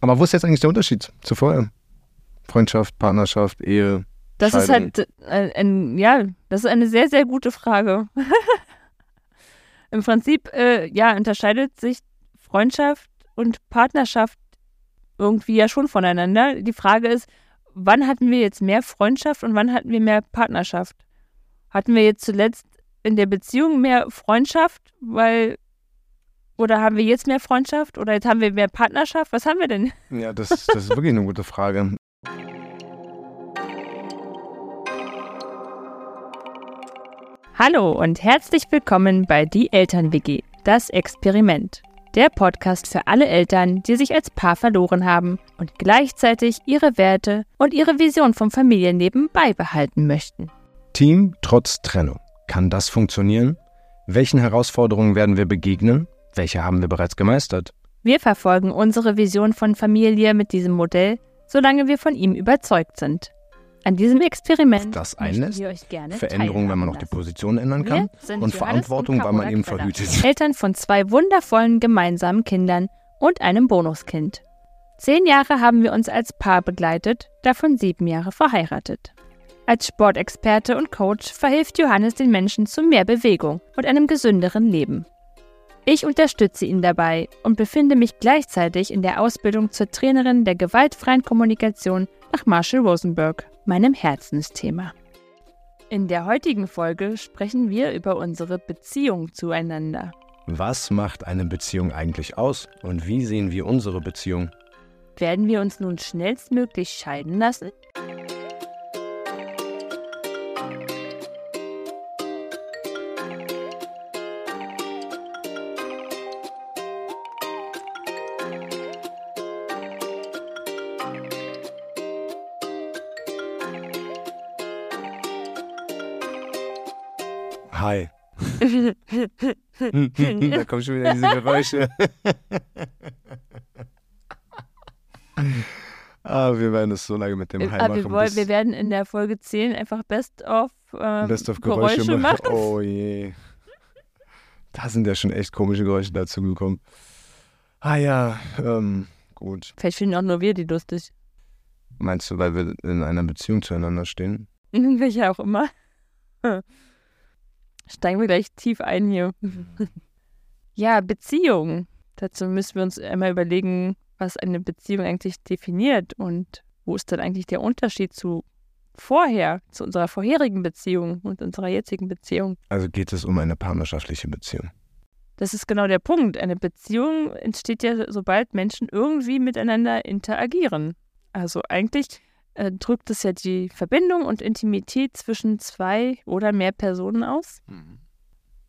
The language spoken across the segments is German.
Aber wo ist jetzt eigentlich der Unterschied zu vorher? Freundschaft, Partnerschaft, Ehe? Das ist halt, äh, ein, ja, das ist eine sehr, sehr gute Frage. Im Prinzip, äh, ja, unterscheidet sich Freundschaft und Partnerschaft irgendwie ja schon voneinander. Die Frage ist, wann hatten wir jetzt mehr Freundschaft und wann hatten wir mehr Partnerschaft? Hatten wir jetzt zuletzt in der Beziehung mehr Freundschaft, weil oder haben wir jetzt mehr Freundschaft oder jetzt haben wir mehr Partnerschaft? Was haben wir denn? Ja, das, das ist wirklich eine gute Frage. Hallo und herzlich willkommen bei Die Eltern-WG, das Experiment. Der Podcast für alle Eltern, die sich als Paar verloren haben und gleichzeitig ihre Werte und ihre Vision vom Familienleben beibehalten möchten. Team trotz Trennung. Kann das funktionieren? Welchen Herausforderungen werden wir begegnen? Welche haben wir bereits gemeistert? Wir verfolgen unsere Vision von Familie mit diesem Modell, solange wir von ihm überzeugt sind. An diesem Experiment Das einlässt, wir euch gerne Veränderungen, wenn man noch die Position ändern kann und Verantwortung, weil man eben verhütet. Eltern von zwei wundervollen gemeinsamen Kindern und einem Bonuskind. Zehn Jahre haben wir uns als Paar begleitet, davon sieben Jahre verheiratet. Als Sportexperte und Coach verhilft Johannes den Menschen zu mehr Bewegung und einem gesünderen Leben. Ich unterstütze ihn dabei und befinde mich gleichzeitig in der Ausbildung zur Trainerin der gewaltfreien Kommunikation nach Marshall Rosenberg, meinem Herzensthema. In der heutigen Folge sprechen wir über unsere Beziehung zueinander. Was macht eine Beziehung eigentlich aus und wie sehen wir unsere Beziehung? Werden wir uns nun schnellstmöglich scheiden lassen? Hi. da kommen schon wieder diese Geräusche. ah, wir werden es so lange mit dem Hi wir, machen. wollen, bis- wir werden in der Folge 10 einfach Best of, ähm, Best of Geräusche, Geräusche, machen. Oh je. Da sind ja schon echt komische Geräusche dazu gekommen. Ah ja, ähm, gut. Vielleicht finden auch nur wir die lustig. Meinst du, weil wir in einer Beziehung zueinander stehen? Welche auch immer. Steigen wir gleich tief ein hier. ja, Beziehung. Dazu müssen wir uns einmal überlegen, was eine Beziehung eigentlich definiert und wo ist dann eigentlich der Unterschied zu vorher, zu unserer vorherigen Beziehung und unserer jetzigen Beziehung. Also geht es um eine partnerschaftliche Beziehung. Das ist genau der Punkt. Eine Beziehung entsteht ja, sobald Menschen irgendwie miteinander interagieren. Also eigentlich äh, drückt es ja die Verbindung und Intimität zwischen zwei oder mehr Personen aus.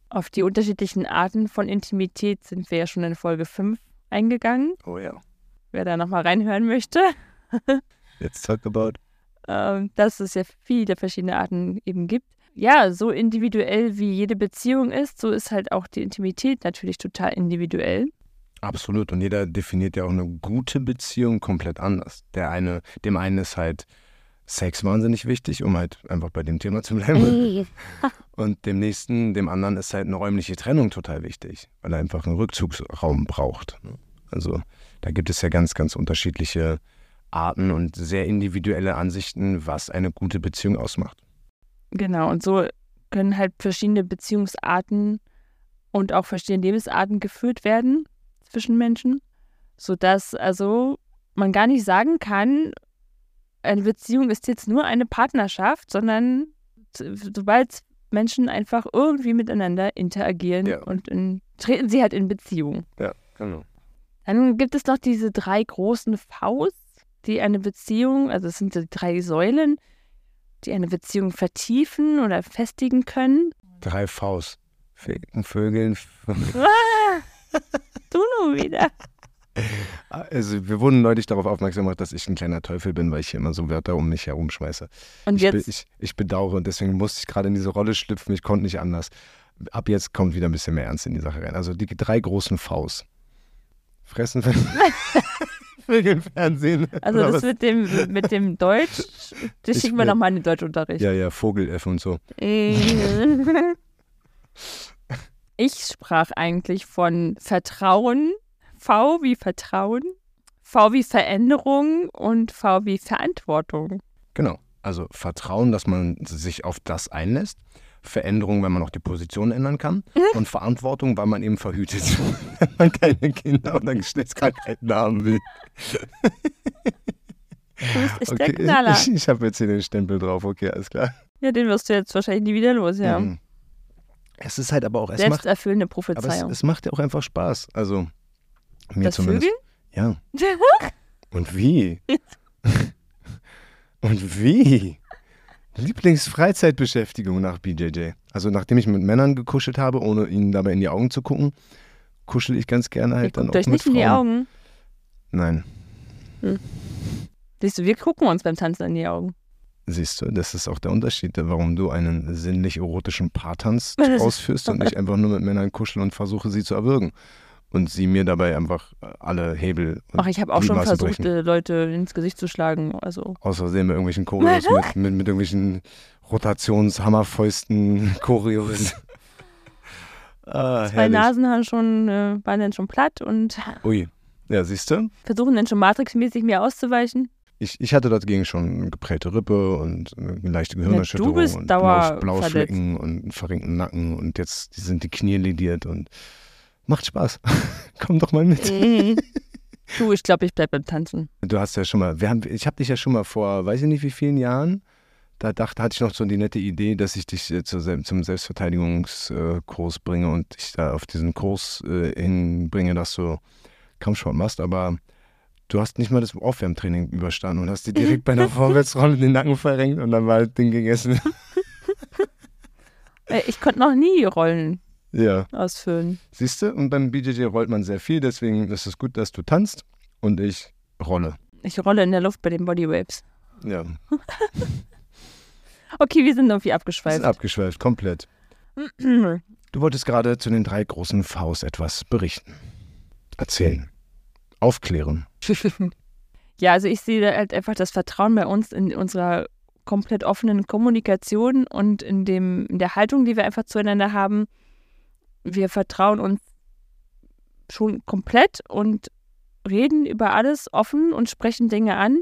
Auf die unterschiedlichen Arten von Intimität sind wir ja schon in Folge 5 eingegangen. Oh ja. Wer da nochmal reinhören möchte, Let's talk about. ähm, dass es ja viele verschiedene Arten eben gibt. Ja, so individuell wie jede Beziehung ist, so ist halt auch die Intimität natürlich total individuell. Absolut. Und jeder definiert ja auch eine gute Beziehung komplett anders. Der eine, dem einen ist halt Sex wahnsinnig wichtig, um halt einfach bei dem Thema zu bleiben. Und dem nächsten, dem anderen ist halt eine räumliche Trennung total wichtig, weil er einfach einen Rückzugsraum braucht. Also da gibt es ja ganz, ganz unterschiedliche Arten und sehr individuelle Ansichten, was eine gute Beziehung ausmacht. Genau, und so können halt verschiedene Beziehungsarten und auch verschiedene Lebensarten geführt werden zwischen Menschen, sodass also man gar nicht sagen kann, eine Beziehung ist jetzt nur eine Partnerschaft, sondern sobald Menschen einfach irgendwie miteinander interagieren Ja. und in, treten sie halt in Beziehung. Ja, genau. Dann gibt es noch diese drei großen Vs, die eine Beziehung, also es sind die drei Säulen, die eine Beziehung vertiefen oder festigen können. Drei Vs. Ficken, Vögeln. Du nur wieder. Also wir wurden neulich darauf aufmerksam gemacht, dass ich ein kleiner Teufel bin, weil ich hier immer so Wörter um mich herum schmeiße. Und ich, be- jetzt, ich, ich bedauere und deswegen musste ich gerade in diese Rolle schlüpfen. Ich konnte nicht anders. Ab jetzt kommt wieder ein bisschen mehr Ernst in die Sache rein. Also die drei großen Vs. Fressen, Vögeln, Fernsehen. also das was? mit dem, mit dem Deutsch, das Ich schicken wir nochmal in den Deutschunterricht. Ja, ja, Vogel-F und so. Ich sprach eigentlich von Vertrauen, V wie Vertrauen, V wie Veränderung und V wie Verantwortung. Genau. Also Vertrauen, dass man sich auf das einlässt. Veränderung, wenn man auch die Position ändern kann. Und Verantwortung, weil man eben verhütet, wenn man keine Kinder oder Geschlechtskrankheiten haben will. Du bist okay. der Knaller. Ich, ich habe jetzt hier den Stempel drauf, okay, alles klar. Ja, den wirst du jetzt wahrscheinlich nie wieder los, ja. Mhm. Es ist halt aber auch. Es Selbsterfüllende Prophezeiung. Aber es, es, macht ja auch einfach Spaß. Also, mir das zumindest. Vögeln? Ja. Und wie? Und wie? Lieblingsfreizeitbeschäftigung nach BJJ. Also nachdem ich mit Männern gekuschelt habe, ohne ihnen dabei in die Augen zu gucken, kuschel ich ganz gerne halt Ihr dann auch euch mit nicht Frauen. in die Augen? Nein. Hm. Siehst du, wir gucken uns beim Tanzen in die Augen. Siehst du, das ist auch der Unterschied, warum du einen sinnlich-erotischen Paartanz ausführst und nicht einfach nur mit Männern kuschel und versuche, sie zu erwürgen. Und sie mir dabei einfach alle Hebel. Ach, ich habe auch schon versucht, brechen. Äh, Leute ins Gesicht zu schlagen. Also. Versehen mit irgendwelchen Choreos, mit, mit, mit irgendwelchen Rotationshammerfäusten, Choreos. ah, Zwei herrlich. Nasen haben schon, äh, waren dann schon platt und. Ui, ja, siehst du? Versuchen dann schon matrixmäßig mir auszuweichen ich, ich hatte dagegen schon eine geprägte Rippe und eine leichte Gehirnerschütterung ja, und blaue, blaue Flecken und einen verringten Nacken und jetzt sind die Knie lidiert und macht Spaß. Komm doch mal mit. Mhm. Du, ich glaube, ich bleibe beim Tanzen. Du hast ja schon mal, haben, ich habe dich ja schon mal vor, weiß ich nicht wie vielen Jahren, da dachte, hatte ich noch so die nette Idee, dass ich dich äh, zu, zum Selbstverteidigungskurs bringe und dich da auf diesen Kurs äh, hinbringe, dass du Kampfsport machst, aber du hast nicht mal das Aufwärmtraining überstanden und hast dir direkt bei einer Vorwärtsrolle den Nacken verrenkt und dann war das Ding gegessen. Äh, ich konnte noch nie Rollen ja. ausfüllen. Siehst du, und beim BJJ rollt man sehr viel, deswegen ist es gut, dass du tanzt und ich rolle. Ich rolle in der Luft bei den Bodywaves. Ja. okay, wir sind irgendwie abgeschweift. Wir sind abgeschweift, komplett. du wolltest gerade zu den drei großen Vs etwas berichten. Erzählen aufklären? ja, also ich sehe halt einfach das Vertrauen bei uns in unserer komplett offenen Kommunikation und in, dem, in der Haltung, die wir einfach zueinander haben. Wir vertrauen uns schon komplett und reden über alles offen und sprechen Dinge an.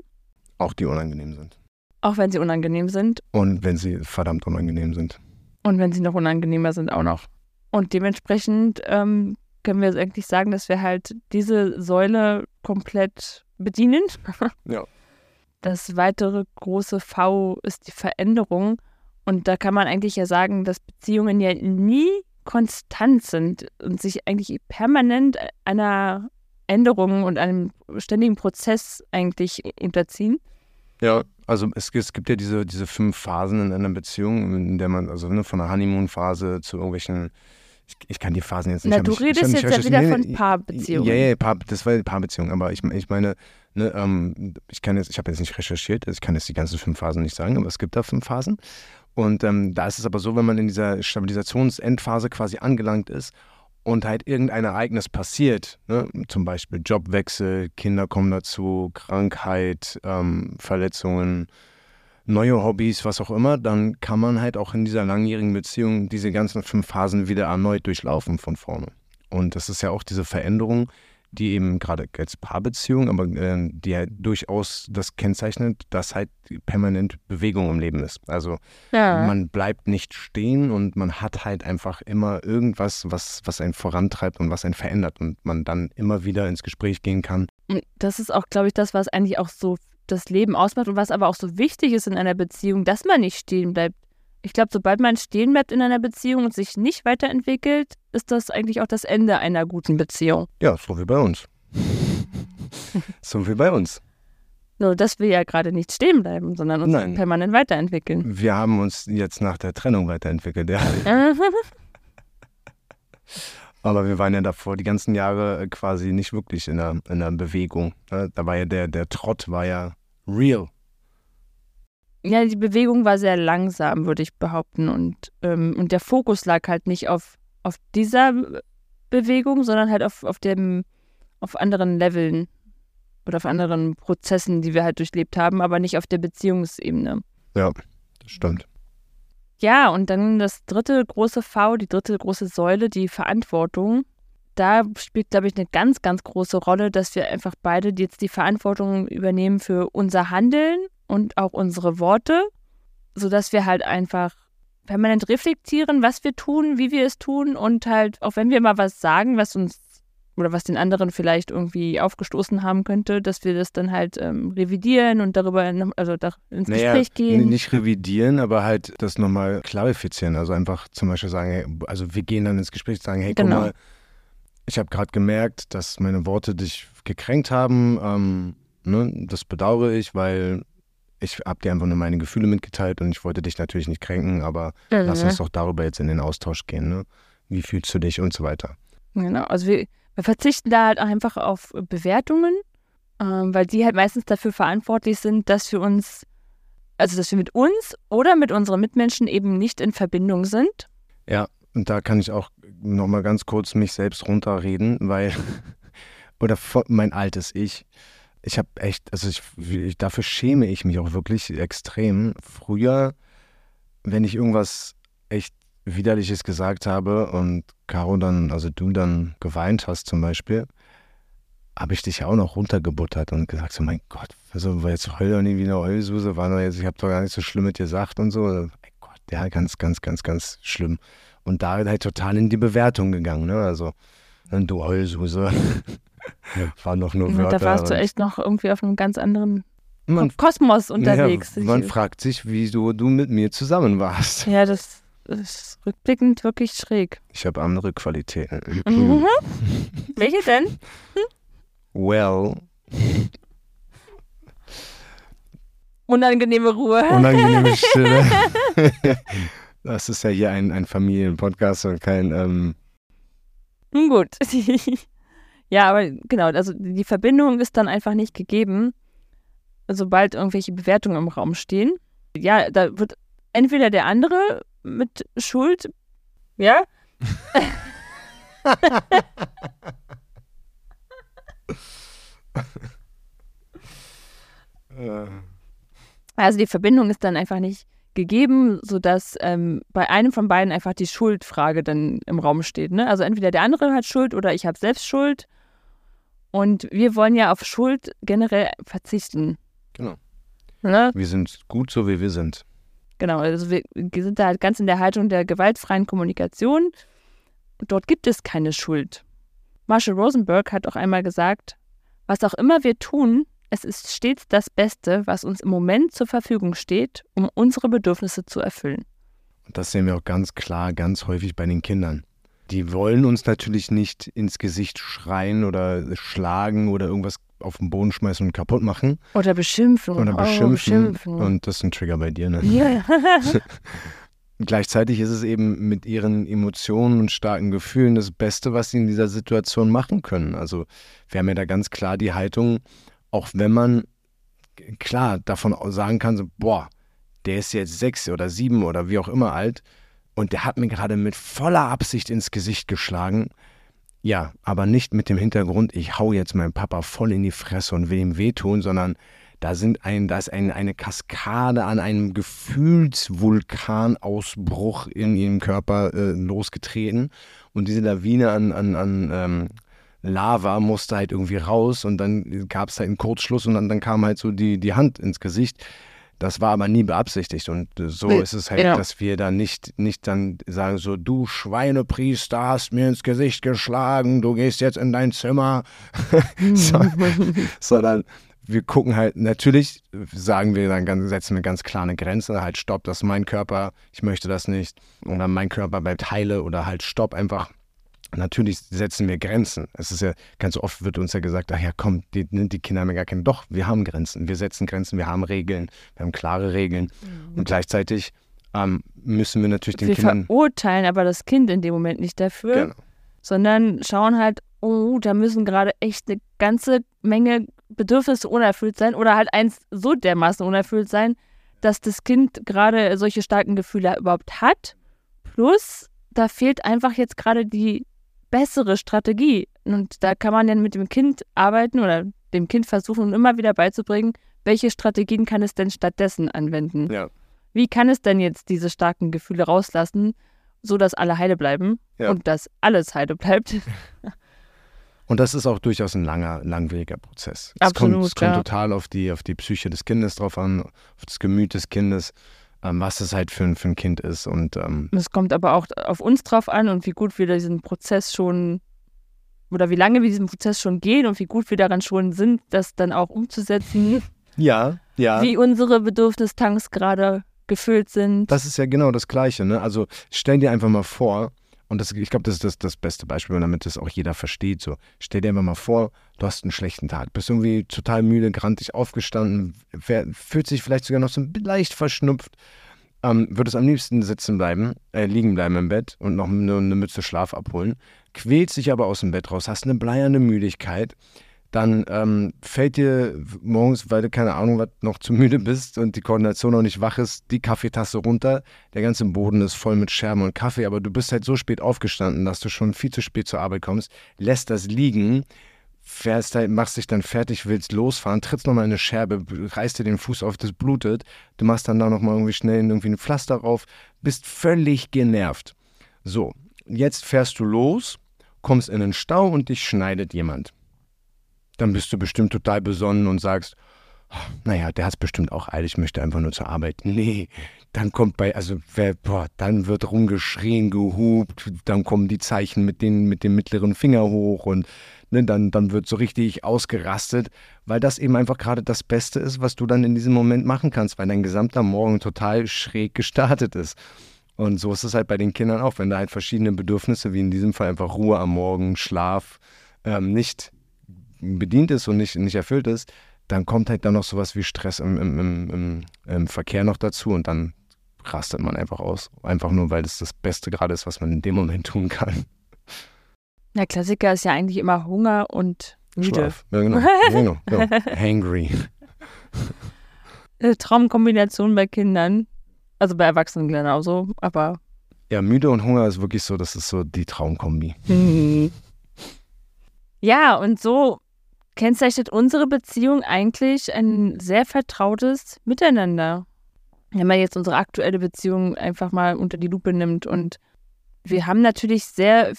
Auch die unangenehm sind. Auch wenn sie unangenehm sind. Und wenn sie verdammt unangenehm sind. Und wenn sie noch unangenehmer sind, auch noch. Und dementsprechend ähm, können wir eigentlich sagen, dass wir halt diese Säule komplett bedienen. Ja. Das weitere große V ist die Veränderung. Und da kann man eigentlich ja sagen, dass Beziehungen ja nie konstant sind und sich eigentlich permanent einer Änderung und einem ständigen Prozess eigentlich unterziehen. Ja, also es, es, gibt ja diese, diese fünf Phasen in einer Beziehung, in der man, also ne, von der Honeymoon-Phase zu irgendwelchen ich, ich, kann die Phasen jetzt nicht. Na, du mich, redest jetzt ja wieder von Paarbeziehungen. Ja, ja, Paar, das war Paarbeziehung, aber ich, ich meine, ne, ähm, ich kann jetzt, ich habe jetzt nicht recherchiert, also ich kann jetzt die ganzen fünf Phasen nicht sagen, aber es gibt da fünf Phasen. Und ähm, da ist es aber so, wenn man in dieser Stabilisationsendphase quasi angelangt ist und halt irgendein Ereignis passiert, ne, zum Beispiel Jobwechsel, Kinder kommen dazu, Krankheit, ähm, Verletzungen, neue Hobbys, was auch immer, dann kann man halt auch in dieser langjährigen Beziehung diese ganzen fünf Phasen wieder erneut durchlaufen von vorne. Und das ist ja auch diese Veränderung, die eben gerade als Paarbeziehung, aber äh, die halt durchaus das kennzeichnet, dass halt permanent Bewegung im Leben ist. Also ja. man bleibt nicht stehen und man hat halt einfach immer irgendwas, was, was einen vorantreibt und was einen verändert und man dann immer wieder ins Gespräch gehen kann. Das ist auch, glaube ich, das, was eigentlich auch so das Leben ausmacht und was aber auch so wichtig ist in einer Beziehung, dass man nicht stehen bleibt. Ich glaube, sobald man stehen bleibt in einer Beziehung und sich nicht weiterentwickelt, ist das eigentlich auch das Ende einer guten Beziehung. Ja, so wie bei uns. so wie bei uns. Nur, dass wir ja gerade nicht stehen bleiben, sondern uns Nein. permanent weiterentwickeln. Wir haben uns jetzt nach der Trennung weiterentwickelt, ja. Aber wir waren ja davor die ganzen Jahre äh, quasi nicht wirklich in der, in der Bewegung. Ne? Da war ja der, der Trott war ja real. Ja, die Bewegung war sehr langsam, würde ich behaupten. Und, ähm, und der Fokus lag halt nicht auf, auf dieser Bewegung, sondern halt auf, auf, dem, auf anderen Leveln oder auf anderen Prozessen, die wir halt durchlebt haben, aber nicht auf der Beziehungsebene. Ja, das stimmt. Ja, und dann das dritte große V, die dritte große Säule, die Verantwortung. Da spielt, glaube ich, eine ganz, ganz große Rolle, dass wir einfach beide jetzt die Verantwortung übernehmen für unser Handeln und auch unsere Worte, sodass wir halt einfach permanent reflektieren, was wir tun, wie wir es tun und halt, auch wenn wir mal was sagen, was uns oder was den anderen vielleicht irgendwie aufgestoßen haben könnte, dass wir das dann halt ähm, revidieren und darüber also da ins naja, Gespräch gehen. Nicht revidieren, aber halt das nochmal klarifizieren. Also einfach zum Beispiel sagen, hey, also wir gehen dann ins Gespräch und sagen, hey, genau. guck mal, ich habe gerade gemerkt, dass meine Worte dich gekränkt haben. Ähm, ne, das bedauere ich, weil ich habe dir einfach nur meine Gefühle mitgeteilt und ich wollte dich natürlich nicht kränken, aber mhm. lass uns doch darüber jetzt in den Austausch gehen. Ne? Wie fühlst du dich und so weiter. Genau, also wir, wir verzichten da halt einfach auf Bewertungen, ähm, weil die halt meistens dafür verantwortlich sind, dass wir uns, also dass wir mit uns oder mit unseren Mitmenschen eben nicht in Verbindung sind. Ja, und da kann ich auch nochmal ganz kurz mich selbst runterreden, weil, oder mein altes Ich, ich habe echt, also ich, dafür schäme ich mich auch wirklich extrem. Früher, wenn ich irgendwas echt Widerliches gesagt habe und Caro dann, also du dann geweint hast zum Beispiel, habe ich dich ja auch noch runtergebuttert und gesagt, so mein Gott, also war jetzt heul doch nie wie eine Heulsuse, war doch jetzt, ich habe doch gar nicht so schlimm mit dir gesagt und so. Mein Gott, ja, ganz, ganz, ganz, ganz schlimm. Und da halt total in die Bewertung gegangen, ne? Also, du Heulsuse. war noch nur Wörter. Da warst du echt noch irgendwie auf einem ganz anderen man, Kosmos unterwegs. Ja, man fragt sich, wieso du mit mir zusammen warst. Ja, das ist rückblickend wirklich schräg. Ich habe andere Qualitäten. Mhm. Welche denn? Hm? Well. Unangenehme Ruhe. Unangenehme Stille. das ist ja hier ein, ein Familienpodcast und kein. Ähm Gut. ja, aber genau, also die Verbindung ist dann einfach nicht gegeben, sobald irgendwelche Bewertungen im Raum stehen. Ja, da wird entweder der andere mit Schuld. Ja? also die Verbindung ist dann einfach nicht gegeben, sodass ähm, bei einem von beiden einfach die Schuldfrage dann im Raum steht. Ne? Also entweder der andere hat Schuld oder ich habe selbst Schuld. Und wir wollen ja auf Schuld generell verzichten. Genau. Ne? Wir sind gut so, wie wir sind. Genau, also wir sind da halt ganz in der Haltung der gewaltfreien Kommunikation. Dort gibt es keine Schuld. Marshall Rosenberg hat auch einmal gesagt, was auch immer wir tun, es ist stets das Beste, was uns im Moment zur Verfügung steht, um unsere Bedürfnisse zu erfüllen. Und das sehen wir auch ganz klar, ganz häufig bei den Kindern. Die wollen uns natürlich nicht ins Gesicht schreien oder schlagen oder irgendwas auf den Boden schmeißen und kaputt machen. Oder beschimpfen. Oder beschimpfen. Oh, beschimpfen. Und das ist ein Trigger bei dir, ne? Ja. Gleichzeitig ist es eben mit ihren Emotionen und starken Gefühlen das Beste, was sie in dieser Situation machen können. Also wir haben ja da ganz klar die Haltung, auch wenn man klar davon sagen kann, so, boah, der ist jetzt sechs oder sieben oder wie auch immer alt und der hat mir gerade mit voller Absicht ins Gesicht geschlagen, ja, aber nicht mit dem Hintergrund, ich hau jetzt meinem Papa voll in die Fresse und will ihm wehtun, sondern da, sind ein, da ist ein, eine Kaskade an einem Gefühlsvulkanausbruch in ihrem Körper äh, losgetreten. Und diese Lawine an, an, an ähm, Lava musste halt irgendwie raus und dann gab es halt einen Kurzschluss und dann, dann kam halt so die, die Hand ins Gesicht. Das war aber nie beabsichtigt und äh, so nee, ist es halt, ja. dass wir dann nicht, nicht dann sagen so, du Schweinepriester hast mir ins Gesicht geschlagen, du gehst jetzt in dein Zimmer, so, sondern wir gucken halt, natürlich sagen wir dann, ganz, setzen wir ganz klar eine Grenze, halt stopp, das ist mein Körper, ich möchte das nicht oder mein Körper bleibt heile oder halt stopp einfach Natürlich setzen wir Grenzen. Es ist ja, ganz oft wird uns ja gesagt, ach ja, komm, die, die Kinder haben ja gar keine. Doch, wir haben Grenzen. Wir setzen Grenzen, wir haben Regeln, wir haben klare Regeln. Mhm. Und gleichzeitig ähm, müssen wir natürlich den wir Kindern. Wir verurteilen aber das Kind in dem Moment nicht dafür, genau. sondern schauen halt, oh, da müssen gerade echt eine ganze Menge Bedürfnisse unerfüllt sein oder halt eins so dermaßen unerfüllt sein, dass das Kind gerade solche starken Gefühle überhaupt hat. Plus, da fehlt einfach jetzt gerade die bessere Strategie. Und da kann man dann mit dem Kind arbeiten oder dem Kind versuchen, immer wieder beizubringen, welche Strategien kann es denn stattdessen anwenden? Ja. Wie kann es denn jetzt diese starken Gefühle rauslassen, so dass alle heile bleiben ja. und dass alles heile bleibt? Und das ist auch durchaus ein langer, langwieriger Prozess. Absolut, es kommt, es kommt ja. total auf die, auf die Psyche des Kindes drauf an, auf das Gemüt des Kindes, was es halt für, ein- für ein Kind ist. Und ähm, Es kommt aber auch auf uns drauf an und wie gut wir diesen Prozess schon oder wie lange wir diesen Prozess schon gehen und wie gut wir daran schon sind, das dann auch umzusetzen, ja, ja. wie unsere Bedürfnistanks gerade gefüllt sind. Das ist ja genau das Gleiche. Ne? Also stell dir einfach mal vor, und das, ich glaube, das ist das, das beste Beispiel, damit das auch jeder versteht. So, stell dir mal vor, du hast einen schlechten Tag, bist irgendwie total müde, grantig aufgestanden, fühlt sich vielleicht sogar noch so leicht verschnupft, ähm, würdest am liebsten sitzen bleiben, äh, liegen bleiben im Bett und noch eine, eine Mütze Schlaf abholen, quälst dich aber aus dem Bett raus, hast eine bleierne Müdigkeit, dann ähm, fällt dir morgens, weil du keine Ahnung was, noch zu müde bist und die Koordination noch nicht wach ist, die Kaffeetasse runter. Der ganze Boden ist voll mit Scherben und Kaffee, aber du bist halt so spät aufgestanden, dass du schon viel zu spät zur Arbeit kommst, lässt das liegen, fährst halt, machst dich dann fertig, willst losfahren, trittst nochmal in eine Scherbe, reißt dir den Fuß auf, das blutet, du machst dann da nochmal irgendwie schnell irgendwie ein Pflaster drauf, bist völlig genervt. So, jetzt fährst du los, kommst in den Stau und dich schneidet jemand dann bist du bestimmt total besonnen und sagst, "Oh, naja, der hat es bestimmt auch eilig, möchte einfach nur zur Arbeit. Nee, dann kommt bei, also boah, dann wird rumgeschrien, gehupt, dann kommen die Zeichen mit, den, mit dem mittleren Finger hoch und ne, dann, dann wird so richtig ausgerastet, weil das eben einfach gerade das Beste ist, was du dann in diesem Moment machen kannst, weil dein gesamter Morgen total schräg gestartet ist. Und so ist es halt bei den Kindern auch, wenn da halt verschiedene Bedürfnisse, wie in diesem Fall einfach Ruhe am Morgen, Schlaf, ähm, nicht bedient ist und nicht, nicht erfüllt ist, dann kommt halt dann noch sowas wie Stress im, im, im, im, Verkehr noch dazu und dann rastet man einfach aus. Einfach nur, weil das das Beste gerade ist, was man in dem Moment tun kann. Der Klassiker ist ja eigentlich immer Hunger und müde. Schlaf. Ja, genau. genau. Ja. Hangry. Traumkombination bei Kindern. Also bei Erwachsenen genauso, aber Ja, müde und Hunger ist wirklich so, das ist so die Traumkombi. Ja, und so kennzeichnet unsere Beziehung eigentlich ein sehr vertrautes Miteinander. Wenn man jetzt unsere aktuelle Beziehung einfach mal unter die Lupe nimmt und wir haben natürlich sehr,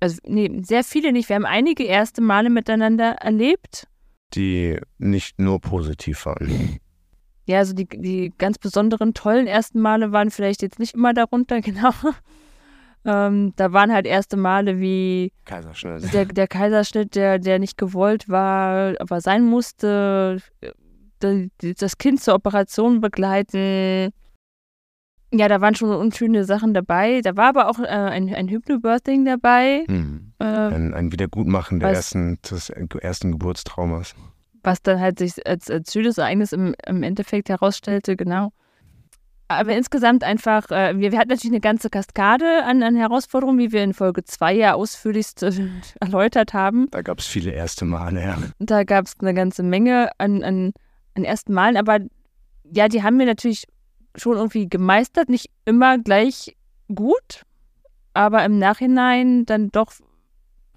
also nee, sehr viele nicht, wir haben einige erste Male miteinander erlebt. Die nicht nur positiv waren. Ja, also die, die ganz besonderen, tollen ersten Male waren vielleicht jetzt nicht immer darunter, genau. Ähm, da waren halt erste Male wie Kaiserschnitt. der, der Kaiserschnitt, der, der nicht gewollt war, aber sein musste, d- das Kind zur Operation begleiten. Ja, da waren schon unschöne Sachen dabei. Da war aber auch äh, ein, ein Hypnobirthing dabei, Mhm. äh, Ein, ein Wiedergutmachen der Was- ersten, des ersten Geburtstraumas. was dann halt sich als, als schönes Ereignis im, im Endeffekt herausstellte, genau. Aber insgesamt einfach, äh, wir, wir hatten natürlich eine ganze Kaskade an, an Herausforderungen, wie wir in Folge 2 ja ausführlichst äh, erläutert haben. Da gab es viele erste Male, ja. Da gab es eine ganze Menge an, an, an ersten Malen, aber ja, die haben wir natürlich schon irgendwie gemeistert, nicht immer gleich gut, aber im Nachhinein dann doch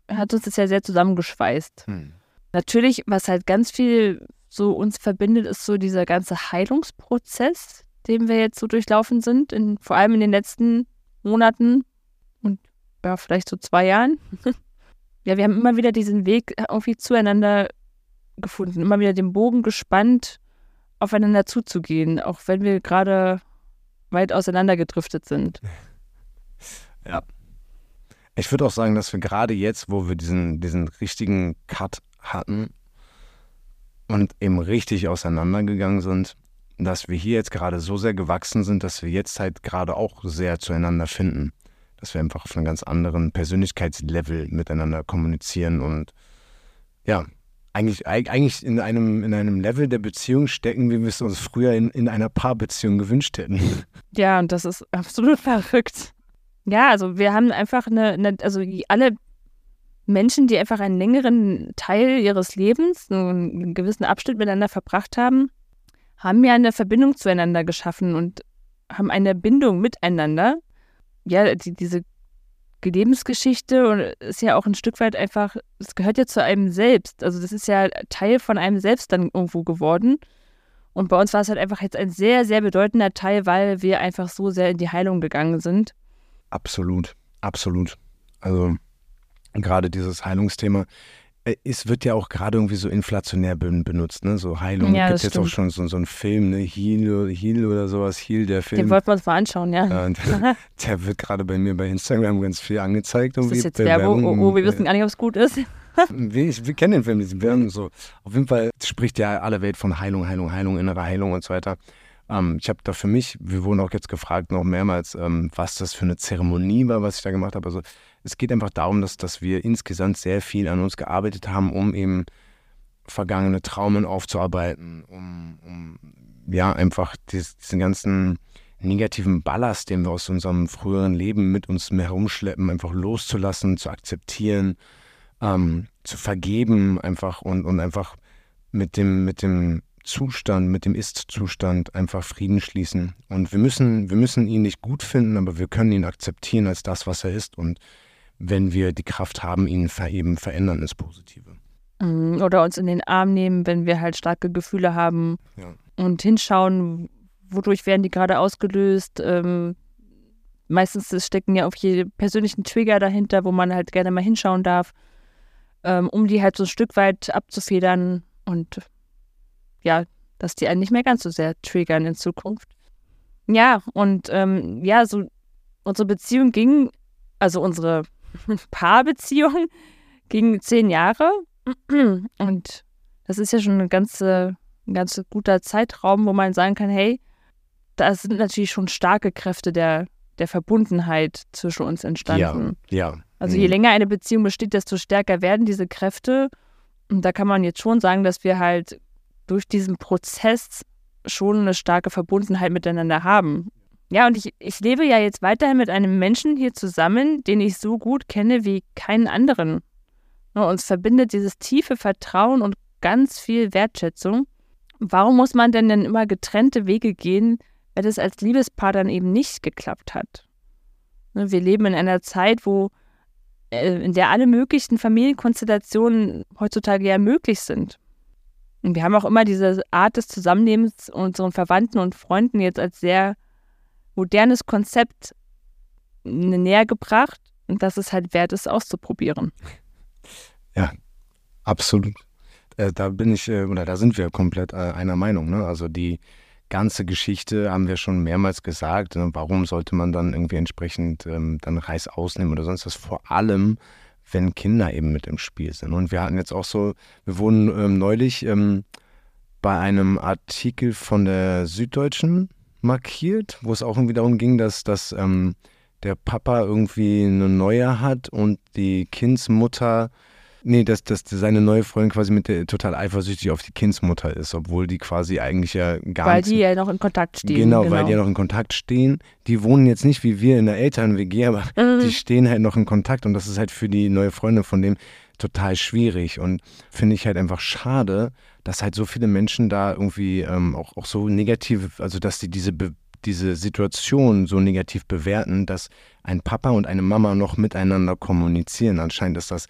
hat uns das ja sehr zusammengeschweißt. Hm. Natürlich, was halt ganz viel so uns verbindet, ist so dieser ganze Heilungsprozess, den wir jetzt so durchlaufen sind, in, vor allem in den letzten Monaten und ja, vielleicht so zwei Jahren. ja, wir haben immer wieder diesen Weg irgendwie zueinander gefunden, immer wieder den Bogen gespannt, aufeinander zuzugehen, auch wenn wir gerade weit auseinandergedriftet sind. Ich würde auch sagen, dass wir gerade jetzt, wo wir diesen, diesen richtigen Cut hatten und eben richtig auseinandergegangen sind, dass wir hier jetzt gerade so sehr gewachsen sind, dass wir jetzt halt gerade auch sehr zueinander finden. Dass wir einfach auf einem ganz anderen Persönlichkeitslevel miteinander kommunizieren und ja, eigentlich, eig- eigentlich in, einem, in einem Level der Beziehung stecken, wie wir es uns früher in, in einer Paarbeziehung gewünscht hätten. Ja, und das ist absolut verrückt. Ja, also wir haben einfach eine, eine also alle Menschen, die einfach einen längeren Teil ihres Lebens, einen gewissen Abschnitt miteinander verbracht haben, haben ja eine Verbindung zueinander geschaffen und haben eine Bindung miteinander. Ja, die, diese Lebensgeschichte ist ja auch ein Stück weit einfach, es gehört ja zu einem selbst. Also das ist ja Teil von einem selbst dann irgendwo geworden. Und bei uns war es halt einfach jetzt ein sehr, sehr bedeutender Teil, weil wir einfach so sehr in die Heilung gegangen sind. Absolut, absolut. Also gerade dieses Heilungsthema. Äh, es wird ja auch gerade irgendwie so inflationär benutzt, ne? So Heilung. Ja, Gibt es jetzt auch schon so, so einen Film, ne? Heal, Heal oder sowas, Heal, der Film. Den wollten wir uns mal anschauen, ja. ja der, der, wird gerade bei mir bei Instagram ganz viel angezeigt. Ist das jetzt Werbung? Oh, oh, wir wissen gar nicht, ob es gut ist. wir, wir, kennen den Film, wir haben so. Auf jeden Fall spricht ja alle Welt von Heilung, Heilung, Heilung, innere Heilung und so weiter. Ähm, ich habe da für mich, wir wurden auch jetzt gefragt noch mehrmals, ähm, was das für eine Zeremonie war, was ich da gemacht habe. Also es geht einfach darum, dass, dass wir insgesamt sehr viel an uns gearbeitet haben, um eben vergangene Traumen aufzuarbeiten, um, um ja einfach dies, diesen ganzen negativen Ballast, den wir aus unserem früheren Leben mit uns herumschleppen, einfach loszulassen, zu akzeptieren, ähm, zu vergeben einfach und, und einfach mit dem, mit dem Zustand, mit dem Ist-Zustand einfach Frieden schließen. Und wir müssen, wir müssen ihn nicht gut finden, aber wir können ihn akzeptieren als das, was er ist. Und wenn wir die Kraft haben, ihn eben verändern ins Positive. Mhm, oder uns in den Arm nehmen, wenn wir halt starke Gefühle haben ja. und hinschauen, wodurch werden die gerade ausgelöst. Ähm, meistens stecken ja auch jede persönlichen Trigger dahinter, wo man halt gerne mal hinschauen darf, ähm, um die halt so ein Stück weit abzufedern und ja, dass die einen nicht mehr ganz so sehr triggern in Zukunft. Ja, und ähm, ja, so unsere Beziehung ging, also unsere Paarbeziehung ging zehn Jahre. Und das ist ja schon eine ganze, ein ganz guter Zeitraum, wo man sagen kann, hey, da sind natürlich schon starke Kräfte der, der Verbundenheit zwischen uns entstanden. Ja, ja. Also je mhm. länger eine Beziehung besteht, desto stärker werden diese Kräfte. Und da kann man jetzt schon sagen, dass wir halt durch diesen Prozess schon eine starke Verbundenheit miteinander haben. Ja, und ich, ich lebe ja jetzt weiterhin mit einem Menschen hier zusammen, den ich so gut kenne wie keinen anderen. Uns verbindet dieses tiefe Vertrauen und ganz viel Wertschätzung. Warum muss man denn denn immer getrennte Wege gehen, wenn es als Liebespaar dann eben nicht geklappt hat? Ne, wir leben in einer Zeit, wo äh, in der alle möglichen Familienkonstellationen heutzutage ja möglich sind. Und wir haben auch immer diese Art des Zusammenlebens unseren Verwandten und Freunden jetzt als sehr modernes Konzept näher gebracht und dass es halt wert ist, auszuprobieren. Ja, absolut. Äh, da bin ich, äh, oder da sind wir komplett äh, einer Meinung. Ne? Also die ganze Geschichte haben wir schon mehrmals gesagt. Ne? Warum sollte man dann irgendwie entsprechend ähm, dann Reis ausnehmen oder sonst was? Vor allem, wenn Kinder eben mit im Spiel sind. Und wir hatten jetzt auch so, wir wurden ähm, neulich ähm, bei einem Artikel von der Süddeutschen markiert, wo es auch irgendwie darum ging, dass, dass ähm, der Papa irgendwie eine neue hat und die Kindsmutter, nee, dass, dass seine neue Freundin quasi mit der total eifersüchtig auf die Kindsmutter ist, obwohl die quasi eigentlich ja gar Weil die ja noch in Kontakt stehen. Genau, genau, weil die ja noch in Kontakt stehen. Die wohnen jetzt nicht wie wir in der Eltern-WG, aber mhm. die stehen halt noch in Kontakt und das ist halt für die neue Freundin von dem total schwierig und finde ich halt einfach schade, dass halt so viele Menschen da irgendwie ähm, auch, auch so negativ, also dass sie diese, diese Situation so negativ bewerten, dass ein Papa und eine Mama noch miteinander kommunizieren. Anscheinend ist das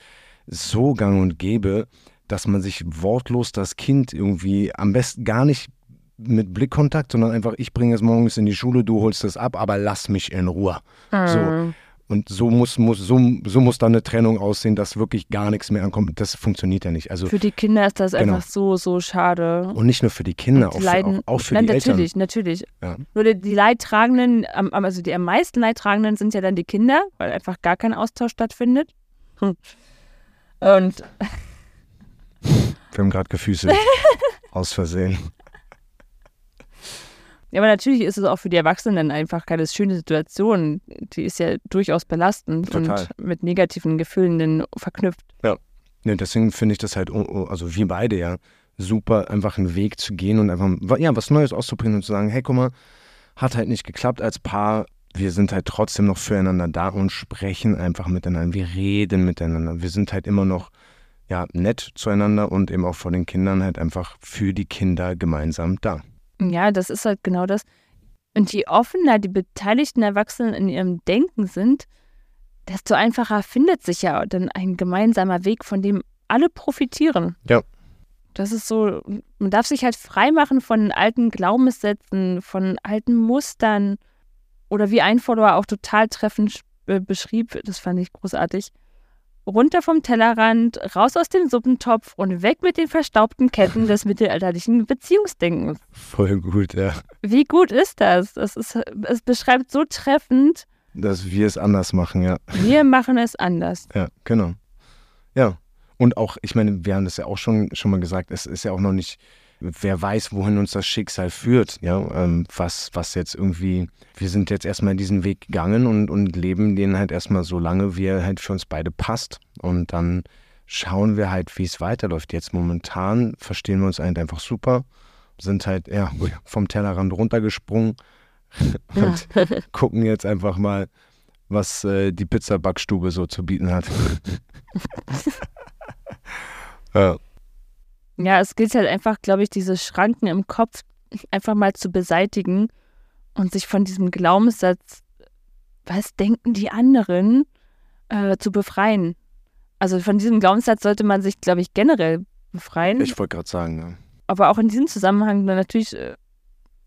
so gang und gäbe, dass man sich wortlos das Kind irgendwie am besten gar nicht mit Blickkontakt, sondern einfach, ich bringe es morgens in die Schule, du holst es ab, aber lass mich in Ruhe. Mhm. So. Und so muss, muss, so, so muss dann eine Trennung aussehen, dass wirklich gar nichts mehr ankommt. Das funktioniert ja nicht. Also, für die Kinder ist das genau. einfach so, so schade. Und nicht nur für die Kinder, die auch, leiden, für, auch, auch, für nein, die natürlich, Eltern. Natürlich, natürlich. Ja. Nur die, die Leidtragenden, also die am meisten Leidtragenden sind ja dann die Kinder, weil einfach gar kein Austausch stattfindet. Hm. Und. Wir haben gerade gefüßelt. aus Versehen. Ja, aber natürlich ist es auch für die Erwachsenen einfach keine schöne Situation. Die ist ja durchaus belastend Total. und mit negativen Gefühlen verknüpft. Ja. ja deswegen finde ich das halt, also wir beide ja, super, einfach einen Weg zu gehen und einfach ja, was Neues auszuprobieren und zu sagen, hey, guck mal, hat halt nicht geklappt als Paar. Wir sind halt trotzdem noch füreinander da und sprechen einfach miteinander. Wir reden miteinander. Wir sind halt immer noch ja, nett zueinander und eben auch vor den Kindern halt einfach für die Kinder gemeinsam da. Ja, das ist halt genau das. Und je offener die beteiligten Erwachsenen in ihrem Denken sind, desto einfacher findet sich ja dann ein gemeinsamer Weg, von dem alle profitieren. Ja. Das ist so, man darf sich halt freimachen von alten Glaubenssätzen, von alten Mustern oder wie ein Follower auch total treffend beschrieb, das fand ich großartig. runter vom Tellerrand, raus aus dem Suppentopf und weg mit den verstaubten Ketten des mittelalterlichen Beziehungsdenkens. Voll gut, ja. Wie gut ist das? Es, ist, es beschreibt so treffend, Dass wir es anders machen, ja. wir machen es anders. Ja, genau. Ja. Und auch, ich meine, wir haben das ja auch schon, schon mal gesagt, es ist ja auch noch nicht, wer weiß, wohin uns das Schicksal führt, ja, ähm, was, was jetzt irgendwie, wir sind jetzt erstmal diesen Weg gegangen und, und leben den halt erstmal so lange, wie er halt für uns beide passt. Und dann schauen wir halt, wie es weiterläuft. Jetzt momentan verstehen wir uns halt einfach super, sind halt, ja, vom Tellerrand runtergesprungen und gucken jetzt einfach mal, was äh, die Pizza-Backstube so zu bieten hat. ja. Ja, es gilt halt einfach, glaube ich, diese Schranken im Kopf einfach mal zu beseitigen und sich von diesem Glaubenssatz, was denken die anderen, äh, zu befreien. Also von diesem Glaubenssatz sollte man sich, glaube ich, generell befreien. Ich wollte gerade sagen, ja. aber auch in diesem Zusammenhang natürlich äh,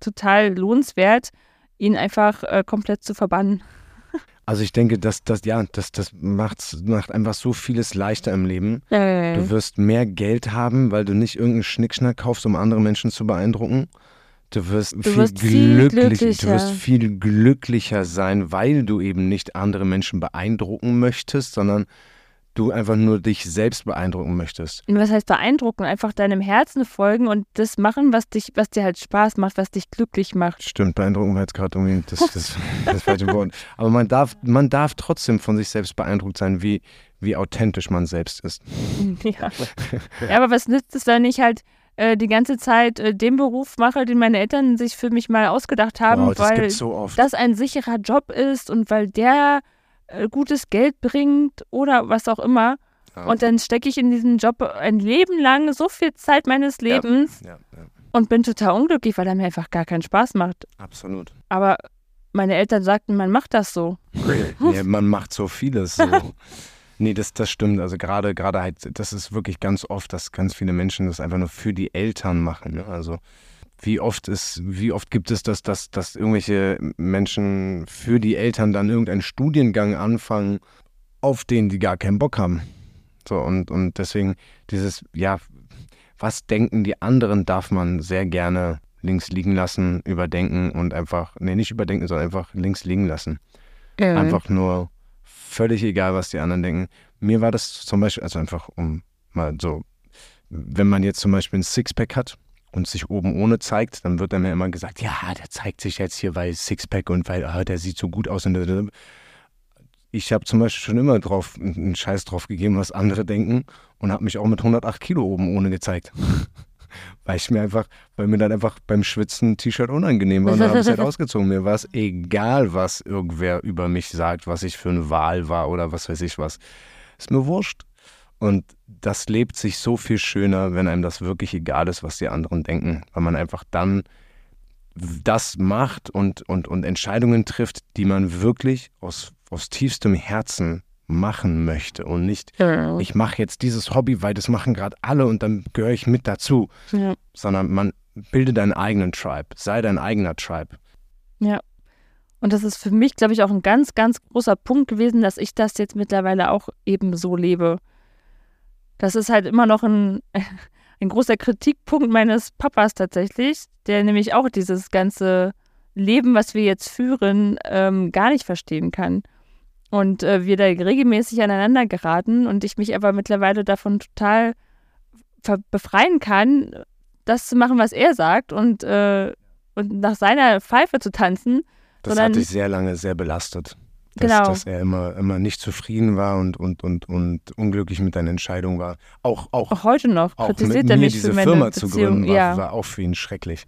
total lohnenswert, ihn einfach äh, komplett zu verbannen. Also ich denke, dass das, ja, das, das macht, macht einfach so vieles leichter im Leben. Du wirst mehr Geld haben, weil du nicht irgendeinen Schnickschnack kaufst, um andere Menschen zu beeindrucken. Du wirst, viel, wirst viel glücklich, du glücklicher. wirst viel glücklicher sein, weil du eben nicht andere Menschen beeindrucken möchtest, sondern du einfach nur dich selbst beeindrucken möchtest. Und was heißt beeindrucken? Einfach deinem Herzen folgen und das machen, was dich, was dir halt Spaß macht, was dich glücklich macht. Stimmt, beeindrucken war jetzt gerade irgendwie das, das, das falsche Wort. Aber man darf, man darf trotzdem von sich selbst beeindruckt sein, wie, wie authentisch man selbst ist. Ja. ja, aber was nützt es, wenn ich halt äh, die ganze Zeit äh, den Beruf mache, den meine Eltern sich für mich mal ausgedacht haben, wow, das weil so oft. das ein sicherer Job ist und weil der gutes Geld bringt oder was auch immer. Ja. Und dann stecke ich in diesen Job ein Leben lang so viel Zeit meines Lebens ja, ja, und bin total unglücklich, weil er mir einfach gar keinen Spaß macht. absolut. Aber meine Eltern sagten, man macht das so. Nee, man macht so vieles so. Nee, das, das stimmt. Also gerade, gerade halt, das ist wirklich ganz oft, dass ganz viele Menschen das einfach nur für die Eltern machen. Ne? Also wie oft ist, wie oft gibt es das, dass, dass irgendwelche Menschen für die Eltern dann irgendeinen Studiengang anfangen, auf den die gar keinen Bock haben. So, und, und deswegen dieses, ja, was denken die anderen, darf man sehr gerne links liegen lassen, überdenken und einfach, nee, nicht überdenken, sondern einfach links liegen lassen. Einfach nur völlig egal, was die anderen denken. Mir war das zum Beispiel, also einfach um mal so, wenn man jetzt zum Beispiel ein Sixpack hat und sich oben ohne zeigt, dann wird dann mir immer gesagt, ja, der zeigt sich jetzt hier, weil Sixpack und weil, ah, der sieht so gut aus. Und ich habe zum Beispiel schon immer drauf, einen Scheiß drauf gegeben, was andere denken und habe mich auch mit 108 Kilo oben ohne gezeigt. weil ich mir einfach, weil mir dann einfach beim Schwitzen ein T-Shirt unangenehm war und dann habe ich es halt ausgezogen. Mir war es egal, was irgendwer über mich sagt, was ich für eine Wahl war oder was weiß ich was. Ist mir wurscht. Und das lebt sich so viel schöner, wenn einem das wirklich egal ist, was die anderen denken, weil man einfach dann das macht und, und, und Entscheidungen trifft, die man wirklich aus, aus tiefstem Herzen machen möchte und nicht, Ja. ich mache jetzt dieses Hobby, weil das machen gerade alle und dann gehöre ich mit dazu, Ja. sondern man bilde deinen eigenen Tribe, sei dein eigener Tribe. Und das ist für mich, glaube ich, auch ein ganz, ganz großer Punkt gewesen, dass ich das jetzt mittlerweile auch eben so lebe. Das ist halt immer noch ein, ein großer Kritikpunkt meines Papas tatsächlich, der nämlich auch dieses ganze Leben, was wir jetzt führen, ähm, gar nicht verstehen kann. Und äh, wir da regelmäßig aneinander geraten und ich mich aber mittlerweile davon total befreien kann, das zu machen, was er sagt und, äh, und nach seiner Pfeife zu tanzen. Das hat dich sehr lange sehr belastet. Dass, Genau. dass er immer, immer nicht zufrieden war und, und, und, und unglücklich mit deinen Entscheidungen war. Auch, auch, Auch heute noch auch kritisiert mit er mich diese für meine Firma zu Beziehung. gründen, war, ja, war auch für ihn schrecklich.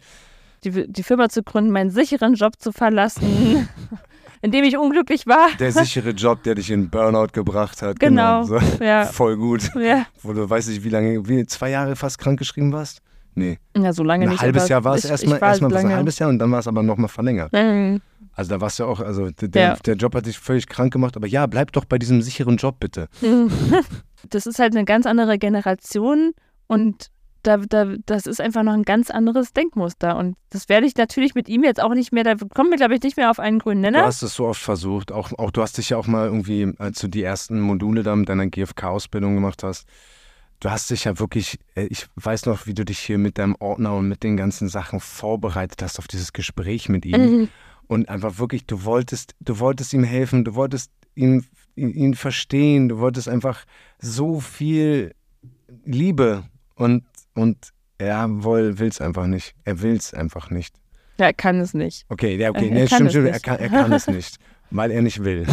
die, die Firma zu gründen, meinen sicheren Job zu verlassen, in dem ich unglücklich war. Der sichere Job, der dich in Burnout gebracht hat. Genau. So. Ja, Voll gut. ja. Wo du weiß nicht, wie lange, wie zwei Jahre fast krankgeschrieben warst? Nee. ja so lange Ein nicht. halbes aber Jahr war es erstmal, erstmal ein halbes Jahr und dann war es aber nochmal verlängert. Mhm. Also da warst du auch, also der, Ja. der Job hat dich völlig krank gemacht, aber ja, bleib doch bei diesem sicheren Job bitte. Das ist halt eine ganz andere Generation und da, da, das ist einfach noch ein ganz anderes Denkmuster. Und das werde ich natürlich mit ihm jetzt auch nicht mehr, da kommen wir, glaube ich, nicht mehr auf einen grünen Nenner. Du hast es so oft versucht. Auch, auch du hast dich ja auch mal irgendwie, als du die ersten Module da mit deiner GFK-Ausbildung gemacht hast, du hast dich ja wirklich, äh, ich weiß noch, wie du dich hier mit deinem Ordner und mit den ganzen Sachen vorbereitet hast auf dieses Gespräch mit ihm. Mhm. Und einfach wirklich, du wolltest, du wolltest ihm helfen, du wolltest ihn, ihn verstehen, du wolltest einfach so viel Liebe und, und er will es einfach nicht. Er will es einfach nicht. Ja, er kann es nicht. Okay, ja, okay, er, nee, stimmt, stimmt. Er, kann, er kann es nicht, weil er nicht will.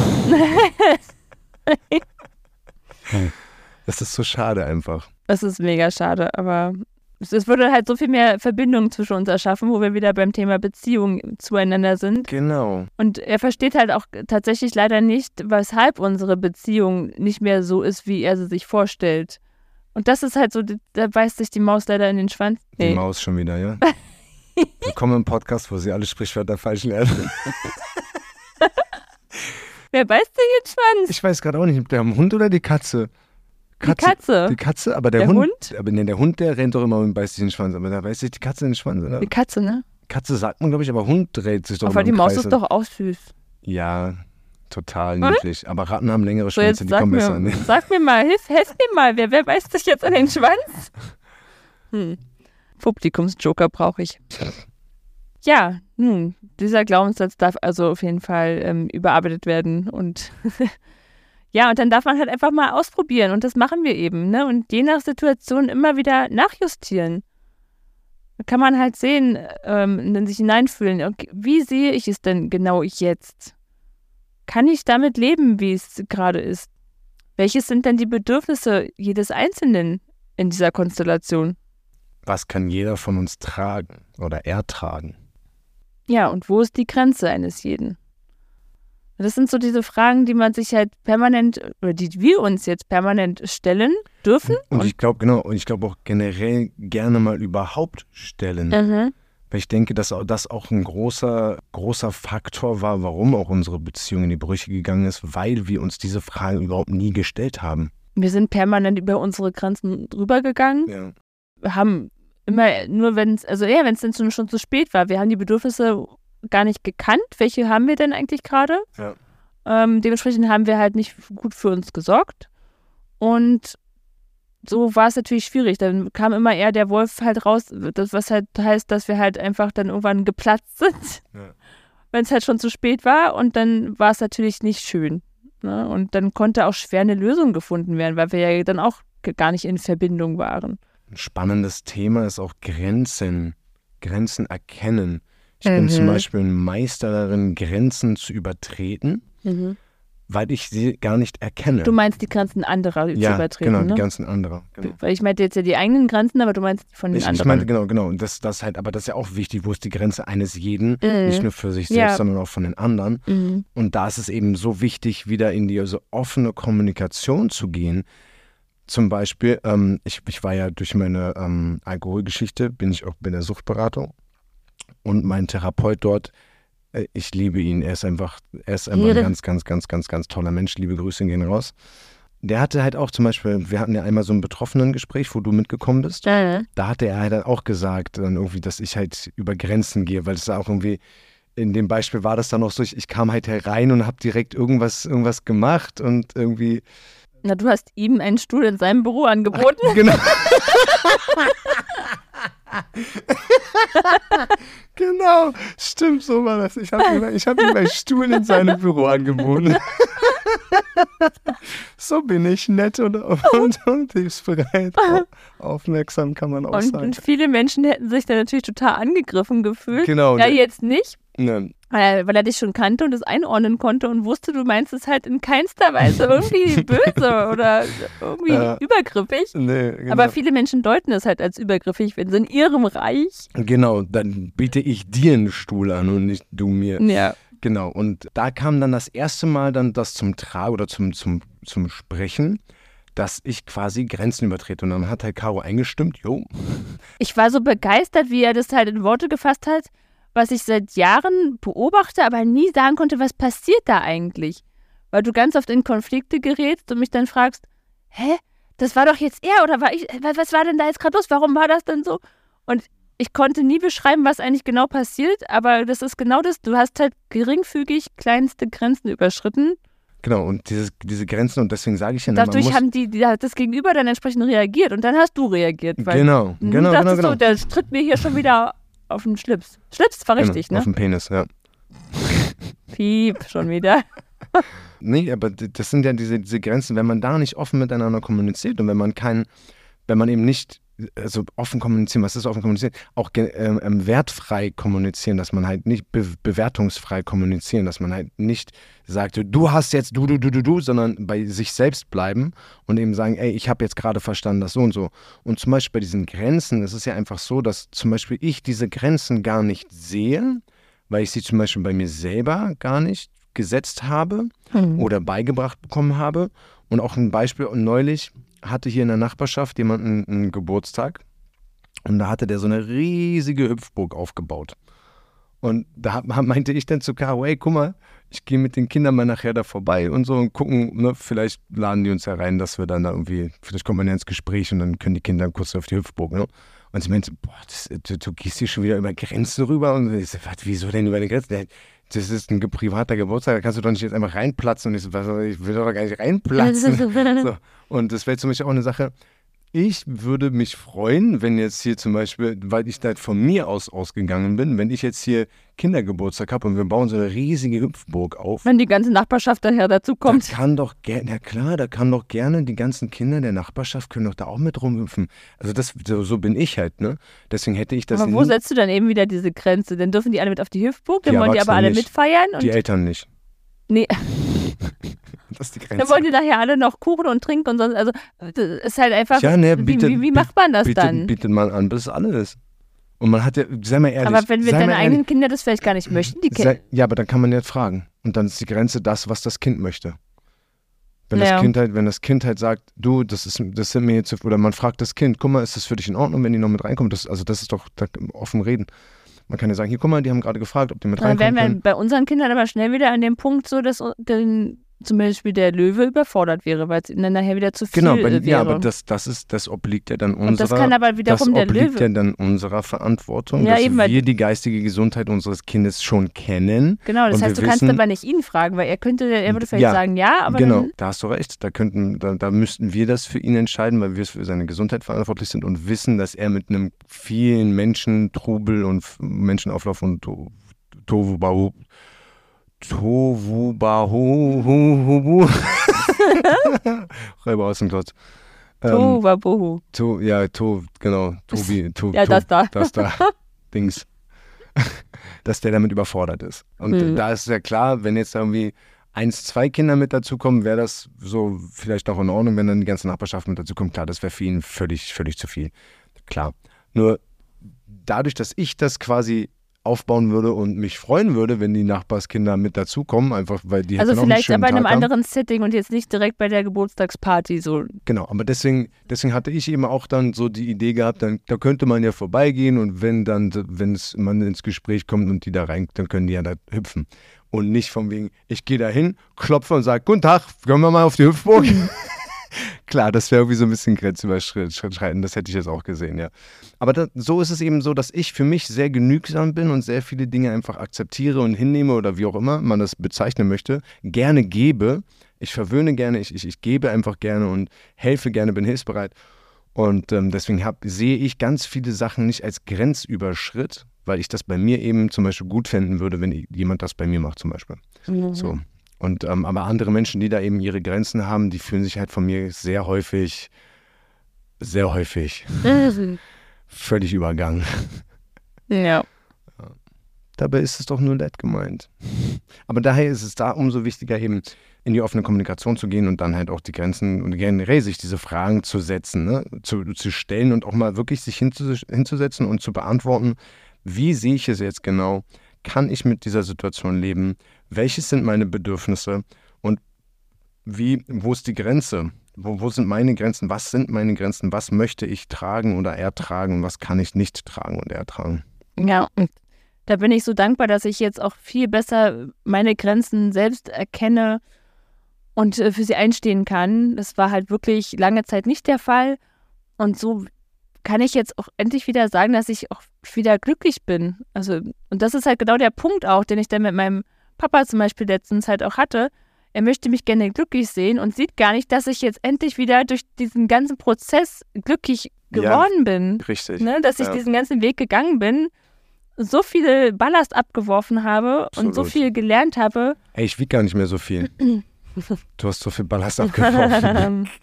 das ist so schade einfach. Das ist mega schade, aber es würde halt so viel mehr Verbindung zwischen uns erschaffen, wo wir wieder beim Thema Beziehung zueinander sind. Genau. Und er versteht halt auch tatsächlich leider nicht, weshalb unsere Beziehung nicht mehr so ist, wie er sie sich vorstellt. Und das ist halt so, da beißt sich die Maus leider in den Schwanz. Nee. Die Maus schon wieder, ja? Willkommen im Podcast, wo sie alle Sprichwörter falsch lernen. Wer beißt sich in den Schwanz? Ich weiß gerade auch nicht, der Hund oder die Katze? Katze, die Katze. Die Katze, aber der, der Hund, Hund? Aber nee, der Hund, der rennt doch immer und beißt sich in den Schwanz. Aber da beißt sich die Katze in den Schwanz, oder? Die Katze, ne? Katze sagt man, glaube ich, aber Hund dreht sich doch aber immer Aber die Maus ist doch auch süß. Ja, total niedlich. Aber Ratten haben längere Schwänze, so, die kommen mir, besser. Ne? Sag mir mal, hilf, helf mir mal, wer, wer beißt sich jetzt an den Schwanz? Hm. Publikumsjoker brauche ich. Ja, nun, dieser Glaubenssatz darf also auf jeden Fall ähm, überarbeitet werden und Ja, und dann darf man halt einfach mal ausprobieren und das machen wir eben, ne? Und je nach Situation immer wieder nachjustieren. Da kann man halt sehen, ähm, dann sich hineinfühlen, okay, wie sehe ich es denn genau jetzt? Kann ich damit leben, wie es gerade ist? Welches sind denn die Bedürfnisse jedes Einzelnen in dieser Konstellation? Was kann jeder von uns tragen oder ertragen? Ja, und wo ist die Grenze eines jeden? Das sind so diese Fragen, die man sich halt permanent, oder die wir uns jetzt permanent stellen dürfen. Und, und ich glaube, genau, und ich glaube auch generell gerne mal überhaupt stellen. Mhm. Weil ich denke, dass das auch ein großer, großer Faktor war, warum auch unsere Beziehung in die Brüche gegangen ist, weil wir uns diese Fragen überhaupt nie gestellt haben. Wir sind permanent über unsere Grenzen drüber gegangen. Ja. Wir haben immer nur, wenn es, also eher, wenn es dann schon, schon zu spät war, wir haben die Bedürfnisse gar nicht gekannt. Welche haben wir denn eigentlich gerade? Ja. Ähm, dementsprechend haben wir halt nicht gut für uns gesorgt. Und so war es natürlich schwierig. Dann kam immer eher der Wolf halt raus, das, was halt heißt, dass wir halt einfach dann irgendwann geplatzt sind, ja. wenn es halt schon zu spät war. Und dann war es natürlich nicht schön. Ne? Und dann konnte auch schwer eine Lösung gefunden werden, weil wir ja dann auch gar nicht in Verbindung waren. Ein spannendes Thema ist auch Grenzen, Grenzen erkennen. Ich mhm. bin zum mhm. Beispiel ein Meister darin, Grenzen zu übertreten, mhm. weil ich sie gar nicht erkenne. Du meinst die Grenzen anderer ja, zu übertreten? Genau, ne? die Grenzen anderer. Genau. Weil ich meinte jetzt ja die eigenen Grenzen, aber du meinst von den ich, anderen. Ich meinte, genau, genau. Und das, das halt, aber das ist ja auch wichtig, wo ist die Grenze eines jeden, mhm. nicht nur für sich selbst, ja. sondern auch von den anderen. Mhm. Und da ist es eben so wichtig, wieder in die also offene Kommunikation zu gehen. Zum Beispiel, ähm, ich, ich war ja durch meine ähm, Alkoholgeschichte, bin ich auch bei der Suchtberatung und mein Therapeut dort, äh, ich liebe ihn. Er ist einfach, er ist einfach ein ganz, ganz, ganz, ganz, ganz toller Mensch. Liebe Grüße gehen raus. Der hatte halt auch zum Beispiel, wir hatten ja einmal so ein Betroffenen-Gespräch, wo du mitgekommen bist. Ja. Da hatte er halt auch gesagt, dann irgendwie, dass ich halt über Grenzen gehe, weil es auch irgendwie, in dem Beispiel war das dann auch so, ich, ich kam halt herein und habe direkt irgendwas, irgendwas gemacht und irgendwie. Na, du hast ihm einen Stuhl in seinem Büro angeboten. Ach, genau. genau, stimmt, so war das. Ich habe ihm, hab ihm einen Stuhl in seinem Büro angeboten. so bin ich nett und, und, und hilfsbereit. Aufmerksam kann man auch und, sagen. Und viele Menschen hätten sich da natürlich total angegriffen gefühlt. Genau. Ja, jetzt nicht. Nein. Weil er, weil er dich schon kannte und es einordnen konnte und wusste, du meinst es halt in keinster Weise irgendwie böse oder irgendwie ja. übergriffig. Nee, genau. Aber viele Menschen deuten es halt als übergriffig, wenn sie in ihrem Reich. Genau, dann biete ich dir einen Stuhl an und nicht du mir. Ja. Genau, und da kam dann das erste Mal dann das zum Tragen oder zum, zum, zum Sprechen dass ich quasi Grenzen übertrete. Und dann hat halt Caro eingestimmt, jo. Ich war so begeistert, wie er das halt in Worte gefasst hat was ich seit Jahren beobachte, aber nie sagen konnte, was passiert da eigentlich? Weil du ganz oft in Konflikte gerätst und mich dann fragst, hä, das war doch jetzt er oder war ich, was war denn da jetzt gerade los? Warum war das denn so? Und ich konnte nie beschreiben, was eigentlich genau passiert, aber das ist genau das. Du hast halt geringfügig kleinste Grenzen überschritten. Genau, und dieses, diese Grenzen, und deswegen sage ich ja, dadurch muss, haben die, die, das Gegenüber dann entsprechend reagiert und dann hast du reagiert. Weil genau, genau, genau, genau. So, der tritt mir hier schon wieder auf den Schlips. Schlips war richtig, genau, ne? Auf den Penis, ja. Piep, schon wieder. nee, aber das sind ja diese, diese Grenzen, wenn man da nicht offen miteinander kommuniziert und wenn man kein, wenn man eben nicht also offen kommunizieren, was ist offen kommunizieren? Auch ähm, ähm, wertfrei kommunizieren, dass man halt nicht be bewertungsfrei kommunizieren, dass man halt nicht sagt, du hast jetzt du, du, du, du, du, sondern bei sich selbst bleiben und eben sagen, ey, ich habe jetzt gerade verstanden, das so und so. Und zum Beispiel bei diesen Grenzen ist es ja einfach so, dass zum Beispiel ich diese Grenzen gar nicht sehe, weil ich sie zum Beispiel bei mir selber gar nicht gesetzt habe hm. oder beigebracht bekommen habe. Und auch ein Beispiel neulich, hatte hier in der Nachbarschaft jemanden einen Geburtstag und da hatte der so eine riesige Hüpfburg aufgebaut. Und da meinte ich dann zu Caro, ey, guck mal, ich gehe mit den Kindern mal nachher da vorbei und so und gucken, ne, vielleicht laden die uns ja rein, dass wir dann da irgendwie, vielleicht kommt man ja ins Gespräch und dann können die Kinder kurz auf die Hüpfburg. Ne? Und sie meinte, boah, das, du, du, gehst hier schon wieder über Grenzen rüber. Und ich so, was, wieso denn über die Grenzen? Das ist ein privater Geburtstag, da kannst du doch nicht jetzt einfach reinplatzen. Und ich so, was, ich will doch gar nicht reinplatzen. so. Und das wäre zum Beispiel auch eine Sache, ich würde mich freuen, wenn jetzt hier zum Beispiel, weil ich da von mir aus ausgegangen bin, wenn ich jetzt hier Kindergeburtstag habe und wir bauen so eine riesige Hüpfburg auf. Wenn die ganze Nachbarschaft daher dazu kommt. Da kann doch gerne, ja klar, da kann doch gerne die ganzen Kinder der Nachbarschaft können doch da auch mit rumhüpfen. Also das, so, so bin ich halt, ne? Deswegen hätte ich das. Aber wo setzt du dann eben wieder diese Grenze? Dann dürfen die alle mit auf die Hüpfburg, dann die wollen die aber alle nicht. mitfeiern. die Eltern nicht. Nee. Das ist die Grenze. Dann wollen die nachher alle noch Kuchen und trinken und sonst. Also, das ist halt einfach. Ja, ne, bietet, wie, wie, macht man das bietet, dann? Bietet man an, bis alles. Und man hat ja, sei mal ehrlich. Aber wenn wir deine eigenen Kinder das vielleicht gar nicht möchten, die Kinder. Ja, aber dann kann man ja fragen. Und dann ist die Grenze das, was das Kind möchte. Wenn ja. das Kind halt, wenn das Kind halt sagt, du, das ist, das sind mir jetzt, oder man fragt das Kind, guck mal, ist das für dich in Ordnung, wenn die noch mit reinkommen? Das, also das ist doch da, offen reden. Man kann ja sagen, hier, guck mal, die haben gerade gefragt, ob die mit reinkommen. Dann wären wir bei unseren Kindern aber schnell wieder an dem Punkt so, dass den zum Beispiel der Löwe überfordert wäre, weil es ihm dann nachher wieder zu viel genau, bei, wäre. Ja, aber das, das, ist, das obliegt ja dann unserer, Und das kann aber wiederum das obliegt der Löwe. ja dann unserer Verantwortung, ja, dass eben, wir die geistige Gesundheit unseres Kindes schon kennen. Genau, das heißt, du kannst aber nicht ihn fragen, weil er könnte, er würde vielleicht ja, sagen, ja, aber Genau, da hast du recht. Da, könnten, da, da müssten wir das für ihn entscheiden, weil wir für seine Gesundheit verantwortlich sind und wissen, dass er mit einem vielen Menschen, Trubel und Menschenauflauf und Tohu Tovu Bahu hu hu Räuber aus dem Klotz. Ähm, Tohuwabohu. To, ja, to, genau. Tobi, to, ja, to, das da. Das da. Dings. Dass der damit überfordert ist. Und hm. da ist ja klar, wenn jetzt irgendwie eins, zwei Kinder mit dazukommen, wäre das so vielleicht noch in Ordnung, wenn dann die ganze Nachbarschaft mit dazukommt. Klar, das wäre für ihn völlig, völlig zu viel. Klar. Nur dadurch, dass ich das quasi aufbauen würde und mich freuen würde, wenn die Nachbarskinder mit dazukommen, einfach weil die Also vielleicht aber in einem Tag anderen Setting und jetzt nicht direkt bei der Geburtstagsparty so. Genau, aber deswegen, deswegen hatte ich eben auch dann so die Idee gehabt, dann, da könnte man ja vorbeigehen und wenn dann, wenn es man ins Gespräch kommt und die da rein, dann können die ja da hüpfen. Und nicht von wegen, ich gehe da hin, klopfe und sage, guten Tag, können wir mal auf die Hüpfburg? Klar, das wäre irgendwie so ein bisschen grenzüberschreitend, das hätte ich jetzt auch gesehen, ja. Aber das, so ist es eben so, dass ich für mich sehr genügsam bin und sehr viele Dinge einfach akzeptiere und hinnehme oder wie auch immer man das bezeichnen möchte, gerne gebe. Ich verwöhne gerne, ich, ich, ich gebe einfach gerne und helfe gerne, bin hilfsbereit. Und ähm, deswegen hab, sehe ich ganz viele Sachen nicht als Grenzüberschritt, weil ich das bei mir eben zum Beispiel gut finden würde, wenn jemand das bei mir macht, zum Beispiel. Mhm. So. Und ähm, aber andere Menschen, die da eben ihre Grenzen haben, die fühlen sich halt von mir sehr häufig, sehr häufig völlig übergangen. Ja. Dabei ist es doch nur nett gemeint. Aber daher ist es da umso wichtiger, eben in die offene Kommunikation zu gehen und dann halt auch die Grenzen und generell sich diese Fragen zu setzen, ne? zu, zu stellen und auch mal wirklich sich hinzusetzen und zu beantworten, wie sehe ich es jetzt genau? Kann ich mit dieser Situation leben? Welches sind meine Bedürfnisse und wie, wo ist die Grenze? Wo, wo sind meine Grenzen? Was sind meine Grenzen? Was möchte ich tragen oder ertragen und was kann ich nicht tragen und ertragen? Ja, und da bin ich so dankbar, dass ich jetzt auch viel besser meine Grenzen selbst erkenne und äh, für sie einstehen kann. Das war halt wirklich lange Zeit nicht der Fall. Und so kann ich jetzt auch endlich wieder sagen, dass ich auch wieder glücklich bin. Also, und das ist halt genau der Punkt auch, den ich dann mit meinem Papa zum Beispiel letztens halt auch hatte. Er möchte mich gerne glücklich sehen und sieht gar nicht, dass ich jetzt endlich wieder durch diesen ganzen Prozess glücklich geworden ja, bin. Richtig. Ne? Dass ich ja. diesen ganzen Weg gegangen bin, so viel Ballast abgeworfen habe Absolut. und so viel gelernt habe. Ey, ich wiege gar nicht mehr so viel. du hast so viel Ballast abgeworfen.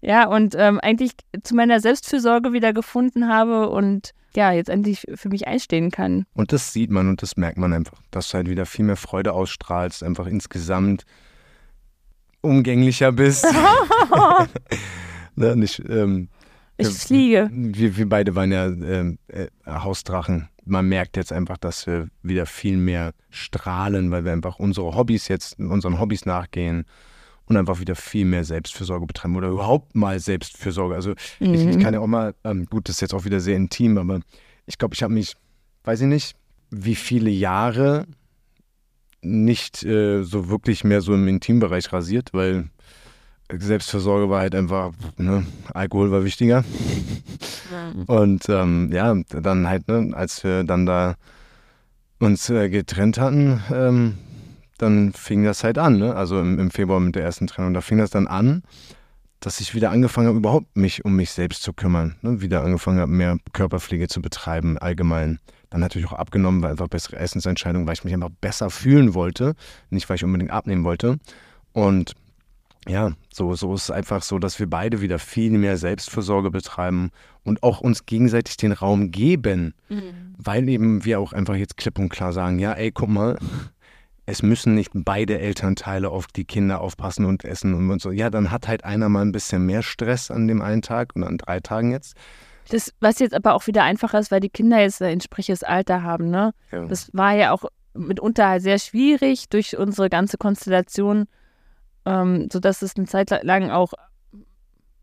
Ja, und ähm, eigentlich zu meiner Selbstfürsorge wieder gefunden habe und ja, jetzt endlich für mich einstehen kann. Und das sieht man und das merkt man einfach, dass du halt wieder viel mehr Freude ausstrahlst, einfach insgesamt umgänglicher bist. ne, nicht, ähm, ich fliege. Wir, wir beide waren ja ähm, äh, Hausdrachen. Man merkt jetzt einfach, dass wir wieder viel mehr strahlen, weil wir einfach unsere Hobbys jetzt, unseren Hobbys nachgehen und einfach wieder viel mehr Selbstfürsorge betreiben oder überhaupt mal Selbstfürsorge. Also mhm. ich, ich, mhm. kann ja auch mal, ähm, gut, das ist jetzt auch wieder sehr intim, aber ich glaube, ich habe mich, weiß ich nicht, wie viele Jahre nicht äh, so wirklich mehr so im Intimbereich rasiert, weil Selbstversorge war halt einfach, ne, Alkohol war wichtiger. Mhm. Und ähm, ja, dann halt, ne, als wir dann da uns äh, getrennt hatten, ähm, dann fing das halt an, ne? also im, im, Februar mit der ersten Trennung, da fing das dann an, dass ich wieder angefangen habe, überhaupt mich um mich selbst zu kümmern. Ne? Wieder angefangen habe, mehr Körperpflege zu betreiben, allgemein. Dann natürlich auch abgenommen, weil einfach bessere Essensentscheidungen, weil ich mich einfach besser fühlen wollte, nicht weil ich unbedingt abnehmen wollte. Und ja, so, so ist es einfach so, dass wir beide wieder viel mehr Selbstversorge betreiben und auch uns gegenseitig den Raum geben, mhm. weil eben wir auch einfach jetzt klipp und klar sagen, ja, ey, guck mal, es müssen nicht beide Elternteile auf die Kinder aufpassen und essen und so. Ja, dann hat halt einer mal ein bisschen mehr Stress an dem einen Tag und an drei Tagen jetzt. Das, was jetzt aber auch wieder einfacher ist, weil die Kinder jetzt ein entsprechendes Alter haben, ne? Ja. Das war ja auch mitunter sehr schwierig durch unsere ganze Konstellation, ähm, sodass es eine Zeit lang auch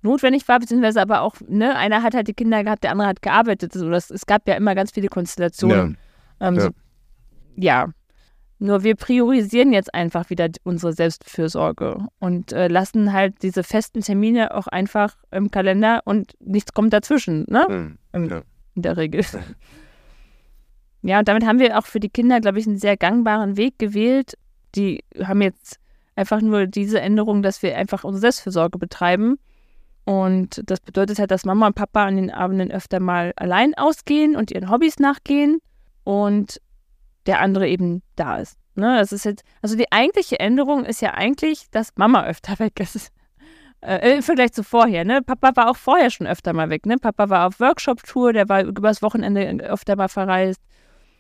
notwendig war, beziehungsweise aber auch, ne, einer hat halt die Kinder gehabt, der andere hat gearbeitet. Also das, es gab ja immer ganz viele Konstellationen. Ja. Ähm, ja. So, ja. Nur wir priorisieren jetzt einfach wieder unsere Selbstfürsorge und äh, lassen halt diese festen Termine auch einfach im Kalender und nichts kommt dazwischen, ne? Mhm, ja. In der Regel. Ja, und damit haben wir auch für die Kinder, glaube ich, einen sehr gangbaren Weg gewählt. Die haben jetzt einfach nur diese Änderung, dass wir einfach unsere Selbstfürsorge betreiben. Und das bedeutet halt, dass Mama und Papa an den Abenden öfter mal allein ausgehen und ihren Hobbys nachgehen. Und der andere eben da ist. Ne, das ist jetzt, also die eigentliche Änderung ist ja eigentlich, dass Mama öfter weg ist. Äh, Im Vergleich zu vorher, ne? Papa war auch vorher schon öfter mal weg, ne? Papa war auf Workshop-Tour, der war übers Wochenende öfter mal verreist.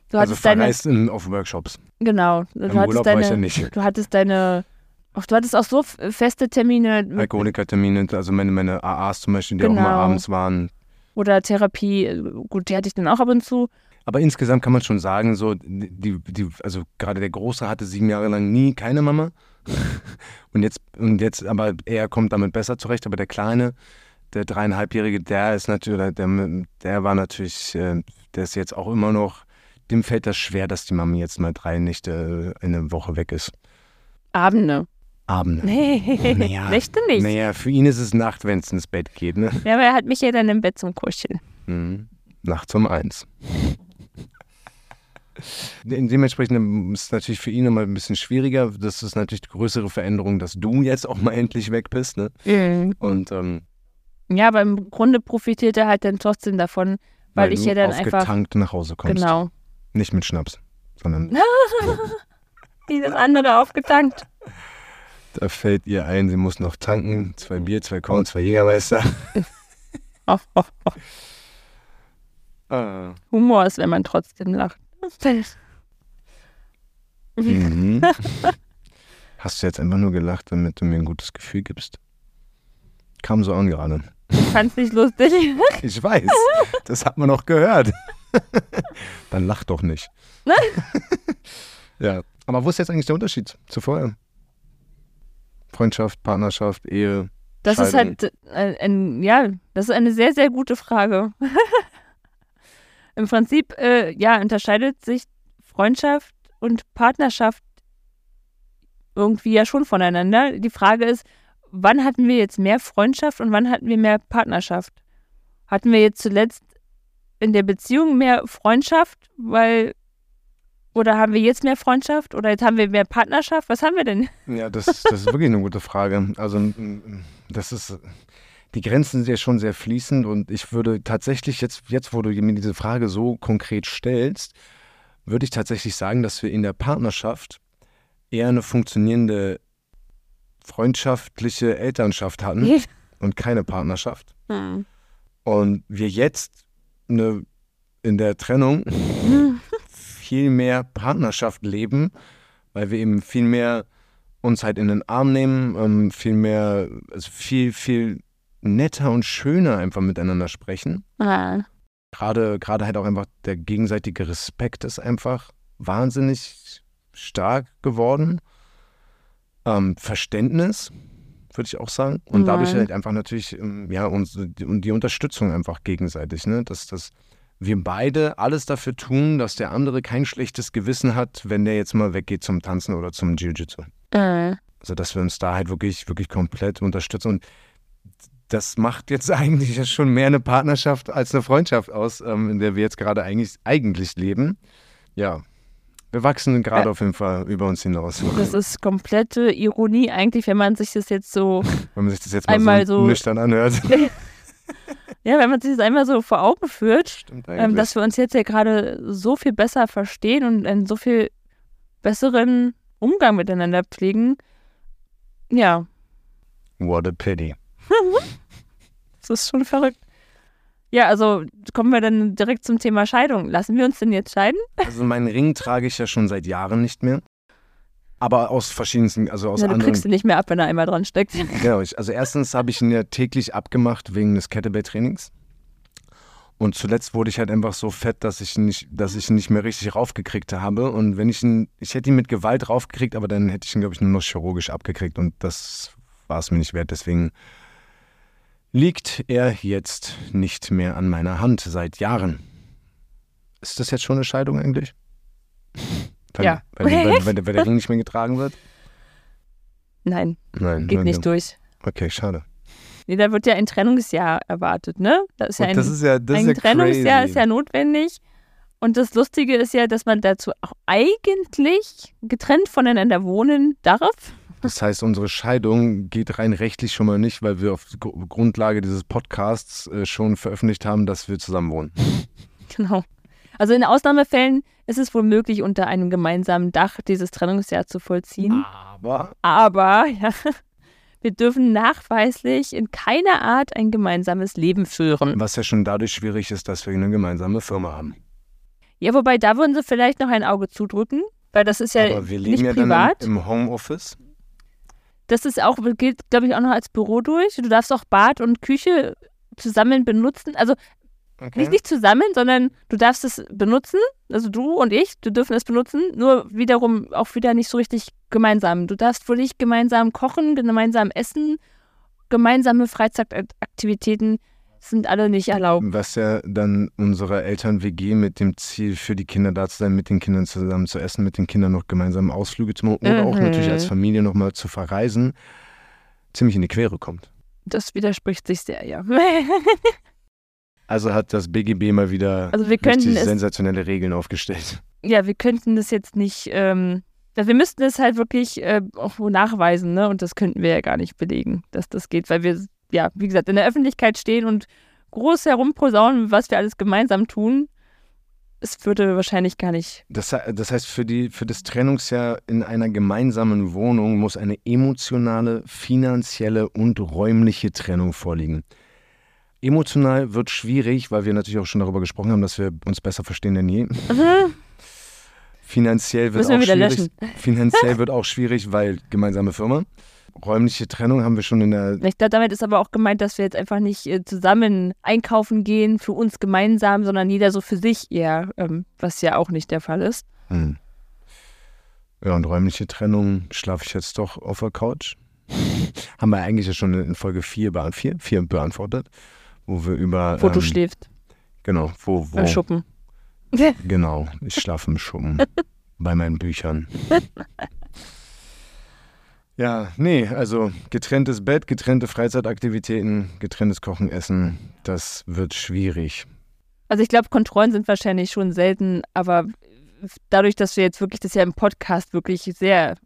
Du also verreist deine, in, auf Workshops. Genau. Du Im hattest Urlaub deine, war ich ja nicht. Du hattest deine, ach, du hattest auch so feste Termine. Alkoholikertermine, also meine, meine AAs zum Beispiel, die genau. auch mal abends waren. Oder Therapie, gut, die hatte ich dann auch ab und zu. Aber insgesamt kann man schon sagen, so, die, die, also gerade der Große hatte sieben Jahre lang nie keine Mama. und jetzt, und jetzt, aber er kommt damit besser zurecht. Aber der Kleine, der dreieinhalbjährige, der ist natürlich, der, der war natürlich, äh, der ist jetzt auch immer noch, dem fällt das schwer, dass die Mama jetzt mal drei Nächte in einer Woche weg ist. Abende. Abende. Nee, naja, Nächte nicht. Naja, für ihn ist es Nacht, wenn es ins Bett geht, ne? Ja, aber er hat mich ja dann im Bett zum Kuscheln. Mhm. Nachts um eins. Dementsprechend ist es natürlich für ihn nochmal ein bisschen schwieriger. Das ist natürlich die größere Veränderung, dass du jetzt auch mal endlich weg bist. Ne? Mhm. Und, ähm, ja, aber im Grunde profitiert er halt dann trotzdem davon, weil, weil ich ja dann einfach. getankt nach Hause kommst. Genau. Nicht mit Schnaps, sondern. Wie das andere aufgetankt. Da fällt ihr ein, sie muss noch tanken. Zwei Bier, zwei Korn, zwei Jägermeister. oh, oh, oh. Ah. Humor ist, wenn man trotzdem lacht. Mhm. Hast du jetzt einfach nur gelacht, damit du mir ein gutes Gefühl gibst? Kam so an gerade. Ich fand's nicht lustig. Ich weiß. Das hat man auch gehört. Dann lach doch nicht. ja. Aber wo ist jetzt eigentlich der Unterschied zu vorher? Freundschaft, Partnerschaft, Ehe. Das ist halt ein, ein, ja, das ist eine sehr, sehr gute Frage. Im Prinzip, äh, ja, unterscheidet sich Freundschaft und Partnerschaft irgendwie ja schon voneinander. Die Frage ist, wann hatten wir jetzt mehr Freundschaft und wann hatten wir mehr Partnerschaft? Hatten wir jetzt zuletzt in der Beziehung mehr Freundschaft, weil oder haben wir jetzt mehr Freundschaft oder jetzt haben wir mehr Partnerschaft? Was haben wir denn? Ja, das, das ist wirklich eine gute Frage. Also das ist die Grenzen sind ja schon sehr fließend und ich würde tatsächlich jetzt, jetzt wo du mir diese Frage so konkret stellst, würde ich tatsächlich sagen, dass wir in der Partnerschaft eher eine funktionierende freundschaftliche Elternschaft hatten und keine Partnerschaft. Mhm. Und wir jetzt eine, in der Trennung viel mehr Partnerschaft leben, weil wir eben viel mehr uns halt in den Arm nehmen, ähm, viel mehr, also viel, viel netter und schöner einfach miteinander sprechen. Ja. Gerade, gerade halt auch einfach der gegenseitige Respekt ist einfach wahnsinnig stark geworden. Ähm, Verständnis, würde ich auch sagen. Und Nein. dadurch halt einfach natürlich, ähm, ja, und, und die Unterstützung einfach gegenseitig, ne? Dass, dass wir beide alles dafür tun, dass der andere kein schlechtes Gewissen hat, wenn der jetzt mal weggeht zum Tanzen oder zum Jiu-Jitsu. Äh. Also, dass wir uns da halt wirklich, wirklich komplett unterstützen. Und das macht jetzt eigentlich schon mehr eine Partnerschaft als eine Freundschaft aus, ähm, in der wir jetzt gerade eigentlich, eigentlich leben. Ja, wir wachsen gerade ja. auf jeden Fall über uns hinaus. Das ist komplette Ironie eigentlich, wenn man sich das jetzt so wenn man sich das jetzt mal einmal so, so nüchtern anhört. ja, wenn man sich das einmal so vor Augen führt, ähm, dass wir uns jetzt ja gerade so viel besser verstehen und einen so viel besseren Umgang miteinander pflegen. Ja. What a pity. Das ist schon verrückt. Ja, also kommen wir dann direkt zum Thema Scheidung. Lassen wir uns denn jetzt scheiden? Also meinen Ring trage ich ja schon seit Jahren nicht mehr. Aber aus verschiedensten, also aus ja, anderen. Du kriegst ihn nicht mehr ab, wenn er einmal dran steckt. Genau, ich, also erstens habe ich ihn ja täglich abgemacht wegen des Kettlebell-Trainings. Und zuletzt wurde ich halt einfach so fett, dass ich nicht, dass ich ihn nicht mehr richtig raufgekriegt habe. Und wenn ich ihn, ich hätte ihn mit Gewalt raufgekriegt, aber dann hätte ich ihn, glaube ich, nur noch chirurgisch abgekriegt. Und das war es mir nicht wert. Deswegen liegt er jetzt nicht mehr an meiner Hand seit Jahren. Ist das jetzt schon eine Scheidung eigentlich? Weil, ja. Weil, weil, weil, der Ring nicht mehr getragen wird? Nein. Nein. Geht nicht durch. Okay, schade. Nee, da wird ja ein Trennungsjahr erwartet, ne? Das ist ja ein, das ist ja, das ein ist ja Trennungsjahr crazy. ist ja notwendig. Und das Lustige ist ja, dass man dazu auch eigentlich getrennt voneinander wohnen darf. Das heißt, unsere Scheidung geht rein rechtlich schon mal nicht, weil wir auf Grundlage dieses Podcasts äh, schon veröffentlicht haben, dass wir zusammen wohnen. Genau. Also in Ausnahmefällen ist es wohl möglich, unter einem gemeinsamen Dach dieses Trennungsjahr zu vollziehen. Aber. Aber, ja. Wir dürfen nachweislich in keiner Art ein gemeinsames Leben führen. Was ja schon dadurch schwierig ist, dass wir eine gemeinsame Firma haben. Ja, wobei da würden sie vielleicht noch ein Auge zudrücken, weil das ist ja Aber wir leben nicht ja privat. dann im, im Homeoffice. Das ist auch, gilt, glaube ich, auch noch als Büro durch. Du darfst auch Bad und Küche zusammen benutzen. Also okay. nicht, nicht zusammen, sondern du darfst es benutzen. Also du und ich, du dürfen es benutzen. Nur wiederum auch wieder nicht so richtig gemeinsam. Du darfst wohl nicht gemeinsam kochen, gemeinsam essen, gemeinsame Freizeitaktivitäten sind alle nicht erlaubt. Was ja dann unsere Eltern-WG mit dem Ziel, für die Kinder da zu sein, mit den Kindern zusammen zu essen, mit den Kindern noch gemeinsam Ausflüge zu machen oder mhm. auch natürlich als Familie nochmal zu verreisen, ziemlich in die Quere kommt. Das widerspricht sich sehr, ja. also hat das BGB mal wieder also sensationelle Regeln aufgestellt. Ja, wir könnten das jetzt nicht, ähm, wir müssten es halt wirklich äh, auch nachweisen, ne? Und das könnten wir ja gar nicht belegen, dass das geht, weil wir ja, wie gesagt, in der Öffentlichkeit stehen und groß herumposaunen, was wir alles gemeinsam tun, es würde wahrscheinlich gar nicht. Das, das heißt, für, die, für das Trennungsjahr in einer gemeinsamen Wohnung muss eine emotionale, finanzielle und räumliche Trennung vorliegen. Emotional wird schwierig, weil wir natürlich auch schon darüber gesprochen haben, dass wir uns besser verstehen denn je. Mhm. Finanziell wird auch schwierig. Finanziell wird auch schwierig, weil gemeinsame Firma räumliche Trennung haben wir schon in der. Ich glaube, damit ist aber auch gemeint, dass wir jetzt einfach nicht äh, zusammen einkaufen gehen, für uns gemeinsam, sondern jeder so für sich eher, ähm, was ja auch nicht der Fall ist. Hm. Ja, und räumliche Trennung schlafe ich jetzt doch auf der Couch. haben wir eigentlich ja schon in Folge 4, beant 4, 4 beantwortet, wo wir über. Wo ähm, du schläfst. Genau, wo. wo Im Schuppen. Genau, ich schlafe im Schuppen. bei meinen Büchern. Ja, nee, also getrenntes Bett, getrennte Freizeitaktivitäten, getrenntes Kochen, Essen, das wird schwierig. Also ich glaube, Kontrollen sind wahrscheinlich schon selten, aber dadurch, dass wir jetzt wirklich das ja im Podcast wirklich sehr,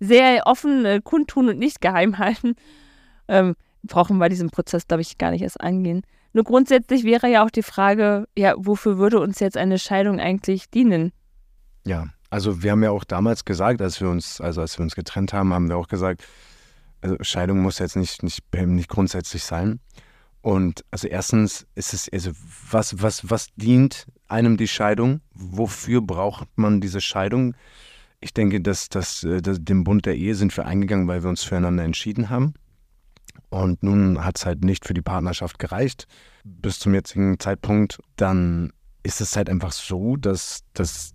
sehr offen äh, kundtun und nicht geheim halten, ähm, brauchen wir diesen Prozess, glaube ich, gar nicht erst angehen. Nur grundsätzlich wäre ja auch die Frage, ja, wofür würde uns jetzt eine Scheidung eigentlich dienen? Ja, also wir haben ja auch damals gesagt, als wir uns, also als wir uns getrennt haben, haben wir auch gesagt, also Scheidung muss jetzt nicht, nicht, nicht grundsätzlich sein. Und also erstens ist es, also was, was, was dient einem die Scheidung? Wofür braucht man diese Scheidung? Ich denke, dass, dass, äh, dass dem Bund der Ehe sind wir eingegangen, weil wir uns füreinander entschieden haben. Und nun hat es halt nicht für die Partnerschaft gereicht bis zum jetzigen Zeitpunkt. Dann ist es halt einfach so, dass, dass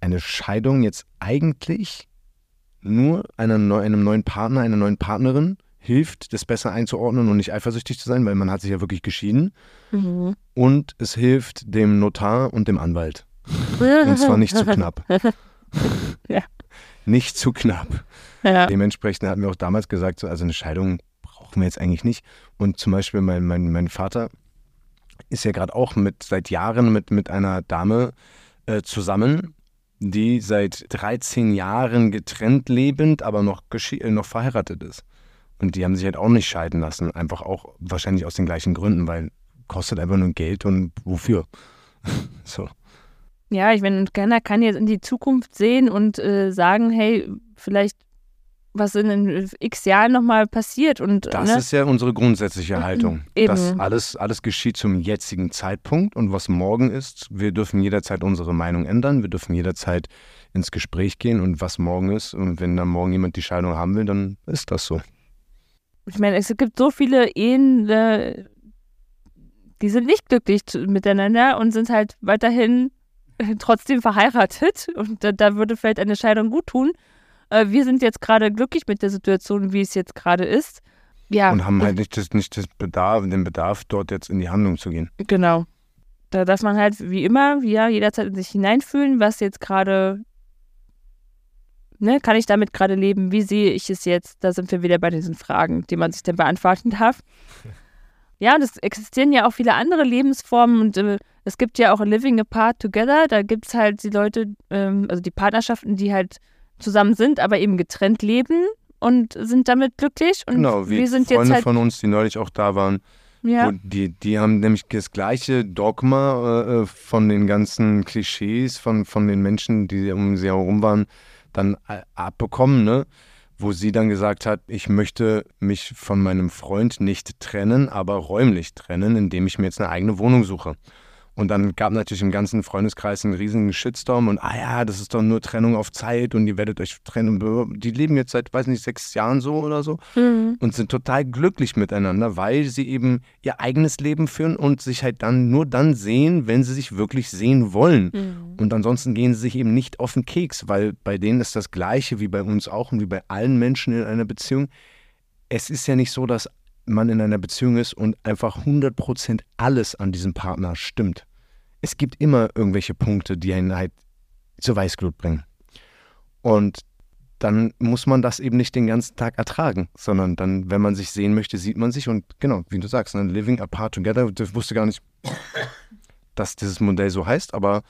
eine Scheidung jetzt eigentlich nur einer, einem neuen Partner, einer neuen Partnerin hilft, das besser einzuordnen und nicht eifersüchtig zu sein, weil man hat sich ja wirklich geschieden. Mhm. Und es hilft dem Notar und dem Anwalt. und zwar nicht zu knapp. ja. Nicht zu knapp. Ja. Dementsprechend hatten wir auch damals gesagt, so, also eine Scheidung brauchen wir jetzt eigentlich nicht. Und zum Beispiel mein, mein, mein Vater ist ja gerade auch mit seit Jahren mit, mit einer Dame äh, zusammen, die seit 13 Jahren getrennt lebend, aber noch, äh, noch verheiratet ist. Und die haben sich halt auch nicht scheiden lassen. Einfach auch wahrscheinlich aus den gleichen Gründen, weil kostet einfach nur Geld und wofür? so. Ja, ich meine, keiner kann jetzt in die Zukunft sehen und äh, sagen, hey, vielleicht was in den x Jahren nochmal passiert. Und, das ne? ist ja unsere grundsätzliche Haltung. Eben. Dass alles, alles geschieht zum jetzigen Zeitpunkt und was morgen ist, wir dürfen jederzeit unsere Meinung ändern, wir dürfen jederzeit ins Gespräch gehen und was morgen ist. Und wenn dann morgen jemand die Scheidung haben will, dann ist das so. Ich meine, es gibt so viele Ehen, äh, die sind nicht glücklich miteinander und sind halt weiterhin äh, trotzdem verheiratet. Und da, da würde vielleicht eine Scheidung gut tun äh, wir sind jetzt gerade glücklich mit der Situation, wie es jetzt gerade ist. Ja. Und haben halt nicht, das, nicht das Bedarf, den Bedarf, dort jetzt in die Handlung zu gehen. Genau. Da darf man halt wie immer, ja, jederzeit in sich hineinfühlen, was jetzt gerade, ne, kann ich damit gerade leben, wie sehe ich es jetzt? Da sind wir wieder bei diesen Fragen, die man sich dann beantworten darf. Ja, und es existieren ja auch viele andere Lebensformen und äh, es gibt ja auch Living Apart Together, da gibt es halt die Leute, ähm, also die Partnerschaften, die halt zusammen sind, aber eben getrennt leben und sind damit glücklich. Und genau, wie wir sind Freunde jetzt halt von uns, die neulich auch da waren, ja. die, die haben nämlich das gleiche Dogma äh, äh, von den ganzen Klischees von, von den Menschen, die um sie herum waren, dann äh, abbekommen, ne? wo sie dann gesagt hat, ich möchte mich von meinem Freund nicht trennen, aber räumlich trennen, indem ich mir jetzt eine eigene Wohnung suche. Und dann gab natürlich im ganzen Freundeskreis einen riesigen Shitstorm und, ah ja, das ist doch nur Trennung auf Zeit und ihr werdet euch trennen. Die leben jetzt seit, weiß nicht, sechs Jahren so oder so mhm. und sind total glücklich miteinander, weil sie eben ihr eigenes Leben führen und sich halt dann nur dann sehen, wenn sie sich wirklich sehen wollen. Mhm. Und ansonsten gehen sie sich eben nicht auf den Keks, weil bei denen ist das Gleiche wie bei uns auch und wie bei allen Menschen in einer Beziehung. Es ist ja nicht so, dass man in einer Beziehung ist und einfach 100% alles an diesem Partner stimmt. Es gibt immer irgendwelche Punkte, die einen halt zur Weißglut bringen. Und dann muss man das eben nicht den ganzen Tag ertragen, sondern dann, wenn man sich sehen möchte, sieht man sich und genau, wie du sagst, ne, living apart together, ich wusste gar nicht, dass dieses Modell so heißt, aber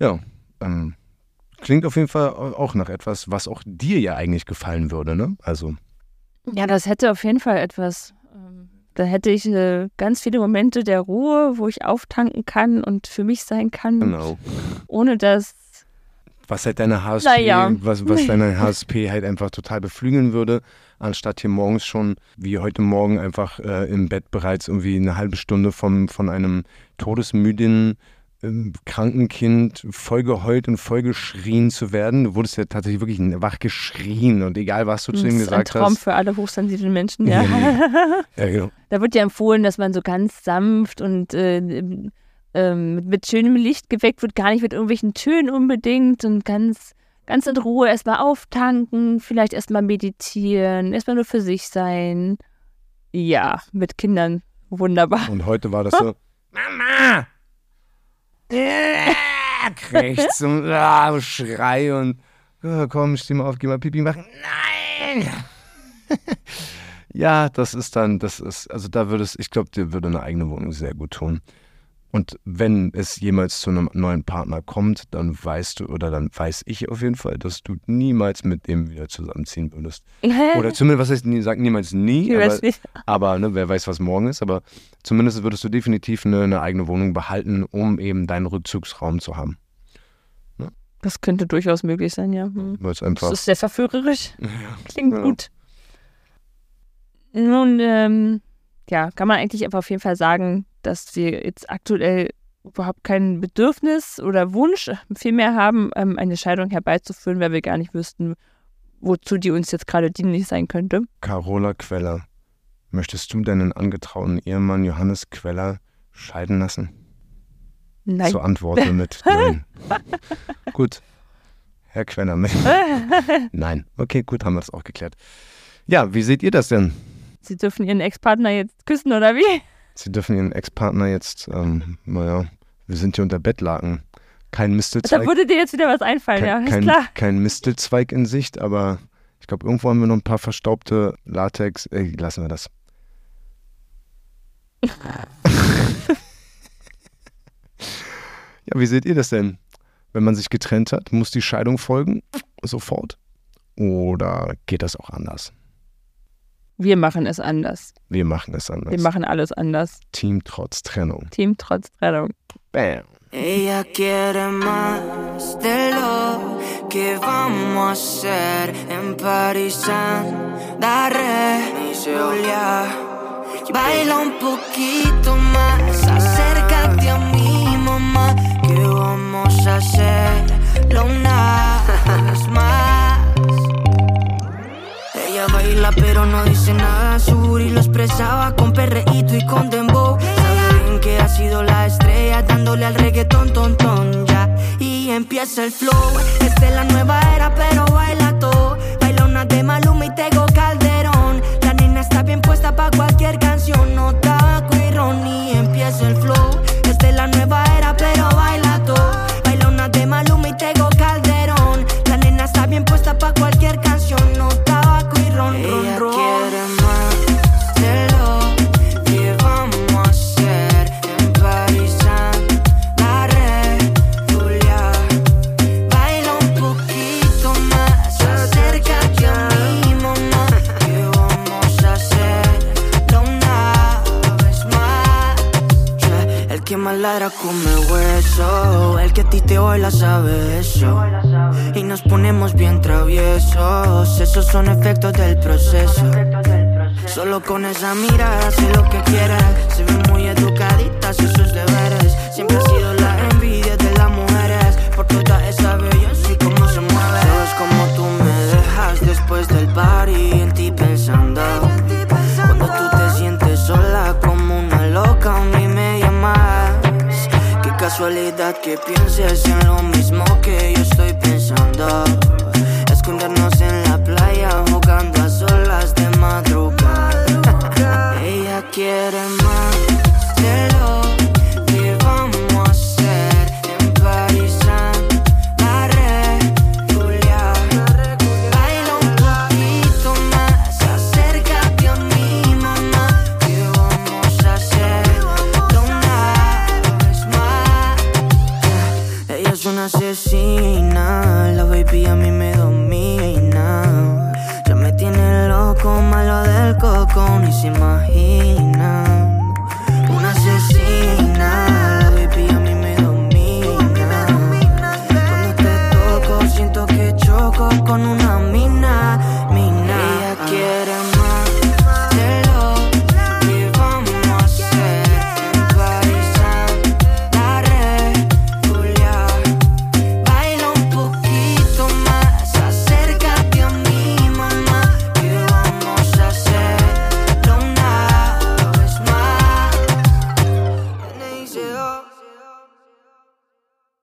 ja, ähm, klingt auf jeden Fall auch nach etwas, was auch dir ja eigentlich gefallen würde, ne? Also. Ja, das hätte auf jeden Fall etwas da hätte ich äh, ganz viele Momente der Ruhe, wo ich auftanken kann und für mich sein kann. Genau. Ohne dass. Was halt deine HSP, naja. was, was deine HSP halt einfach total beflügeln würde, anstatt hier morgens schon, wie heute Morgen, einfach äh, im Bett bereits irgendwie eine halbe Stunde vom, von einem todesmüden kranken Kind voll geheult und voll geschrien zu werden. Du wurdest ja tatsächlich wirklich wach geschrien und egal, was du zu ihm gesagt hast. Das ist ein Traum hast. für alle hochsensiblen Menschen, ja. ja, ja genau. Da wird ja empfohlen, dass man so ganz sanft und äh, äh, mit schönem Licht geweckt wird, gar nicht mit irgendwelchen Tönen unbedingt und ganz, ganz in Ruhe erstmal auftanken, vielleicht erstmal meditieren, erstmal nur für sich sein. Ja, mit Kindern wunderbar. Und heute war das so, Mama! Krächz und ah, Schrei und ja, komm, steh mal auf, geh mal Pipi machen. Nein! ja, das ist dann, das ist, also da würde es, ich glaube, dir würde eine eigene Wohnung sehr gut tun. Und wenn es jemals zu einem neuen Partner kommt, dann weißt du, oder dann weiß ich auf jeden Fall, dass du niemals mit dem wieder zusammenziehen würdest. Oder zumindest, was heißt, nie, sag niemals nie, aber, aber ne, wer weiß, was morgen ist, aber zumindest würdest du definitiv eine, eine eigene Wohnung behalten, um eben deinen Rückzugsraum zu haben. Ne? Das könnte durchaus möglich sein, ja. Hm. Das ist sehr verführerisch. Ja. Klingt ja. gut. Nun, ähm, ja, kann man eigentlich aber auf jeden Fall sagen, dass wir jetzt aktuell überhaupt kein Bedürfnis oder Wunsch vielmehr haben, ähm, eine Scheidung herbeizuführen, weil wir gar nicht wüssten, wozu die uns jetzt gerade dienlich sein könnte. Carola Queller, möchtest du deinen angetrauten Ehemann Johannes Queller scheiden lassen? Nein. Zur Antwort mit Nein. gut. Herr Queller, nein. Okay, gut, haben wir das auch geklärt. Ja, wie seht ihr das denn? Sie dürfen Ihren Ex-Partner jetzt küssen, oder wie? Sie dürfen Ihren Ex-Partner jetzt, ähm, naja, wir sind hier unter Bettlaken. Kein Mistelzweig. Da würde dir jetzt wieder was einfallen, kein, ja, ist kein, klar. Kein Mistelzweig in Sicht, aber ich glaube, irgendwo haben wir noch ein paar verstaubte Latex. Ey, lassen wir das. ja, wie seht ihr das denn? Wenn man sich getrennt hat, muss die Scheidung folgen? Sofort? Oder geht das auch anders? Wir machen es anders. Wir machen es anders. Wir machen alles anders. Team trotz Trennung. Team trotz Trennung. Bam. Ella quiere más de lo que vamos a hacer en París. Daré Julia. Baila un poquito más, acércate a mi mamá, que vamos a hacerlo una Pero no dice nada, su y lo expresaba con perreíto y con dembow. Sabe bien que ha sido la estrella dándole al reggaetón, ton, ton, ya. Y empieza el flow, esta es la nueva era pero baila todo. Baila una de Maluma y Tego Calderón. La nena está bien puesta pa' cualquier canción, no tabaco y. Y empieza el flow, Que más ladra come hueso, el que a ti te baila sabe eso. Y nos ponemos bien traviesos, esos son efectos del proceso. Solo con esa mirada hace lo que quiere. Se ve muy educadita, hace sus deberes. Siempre ha sido que pienses en lo mismo que yo estoy pensando.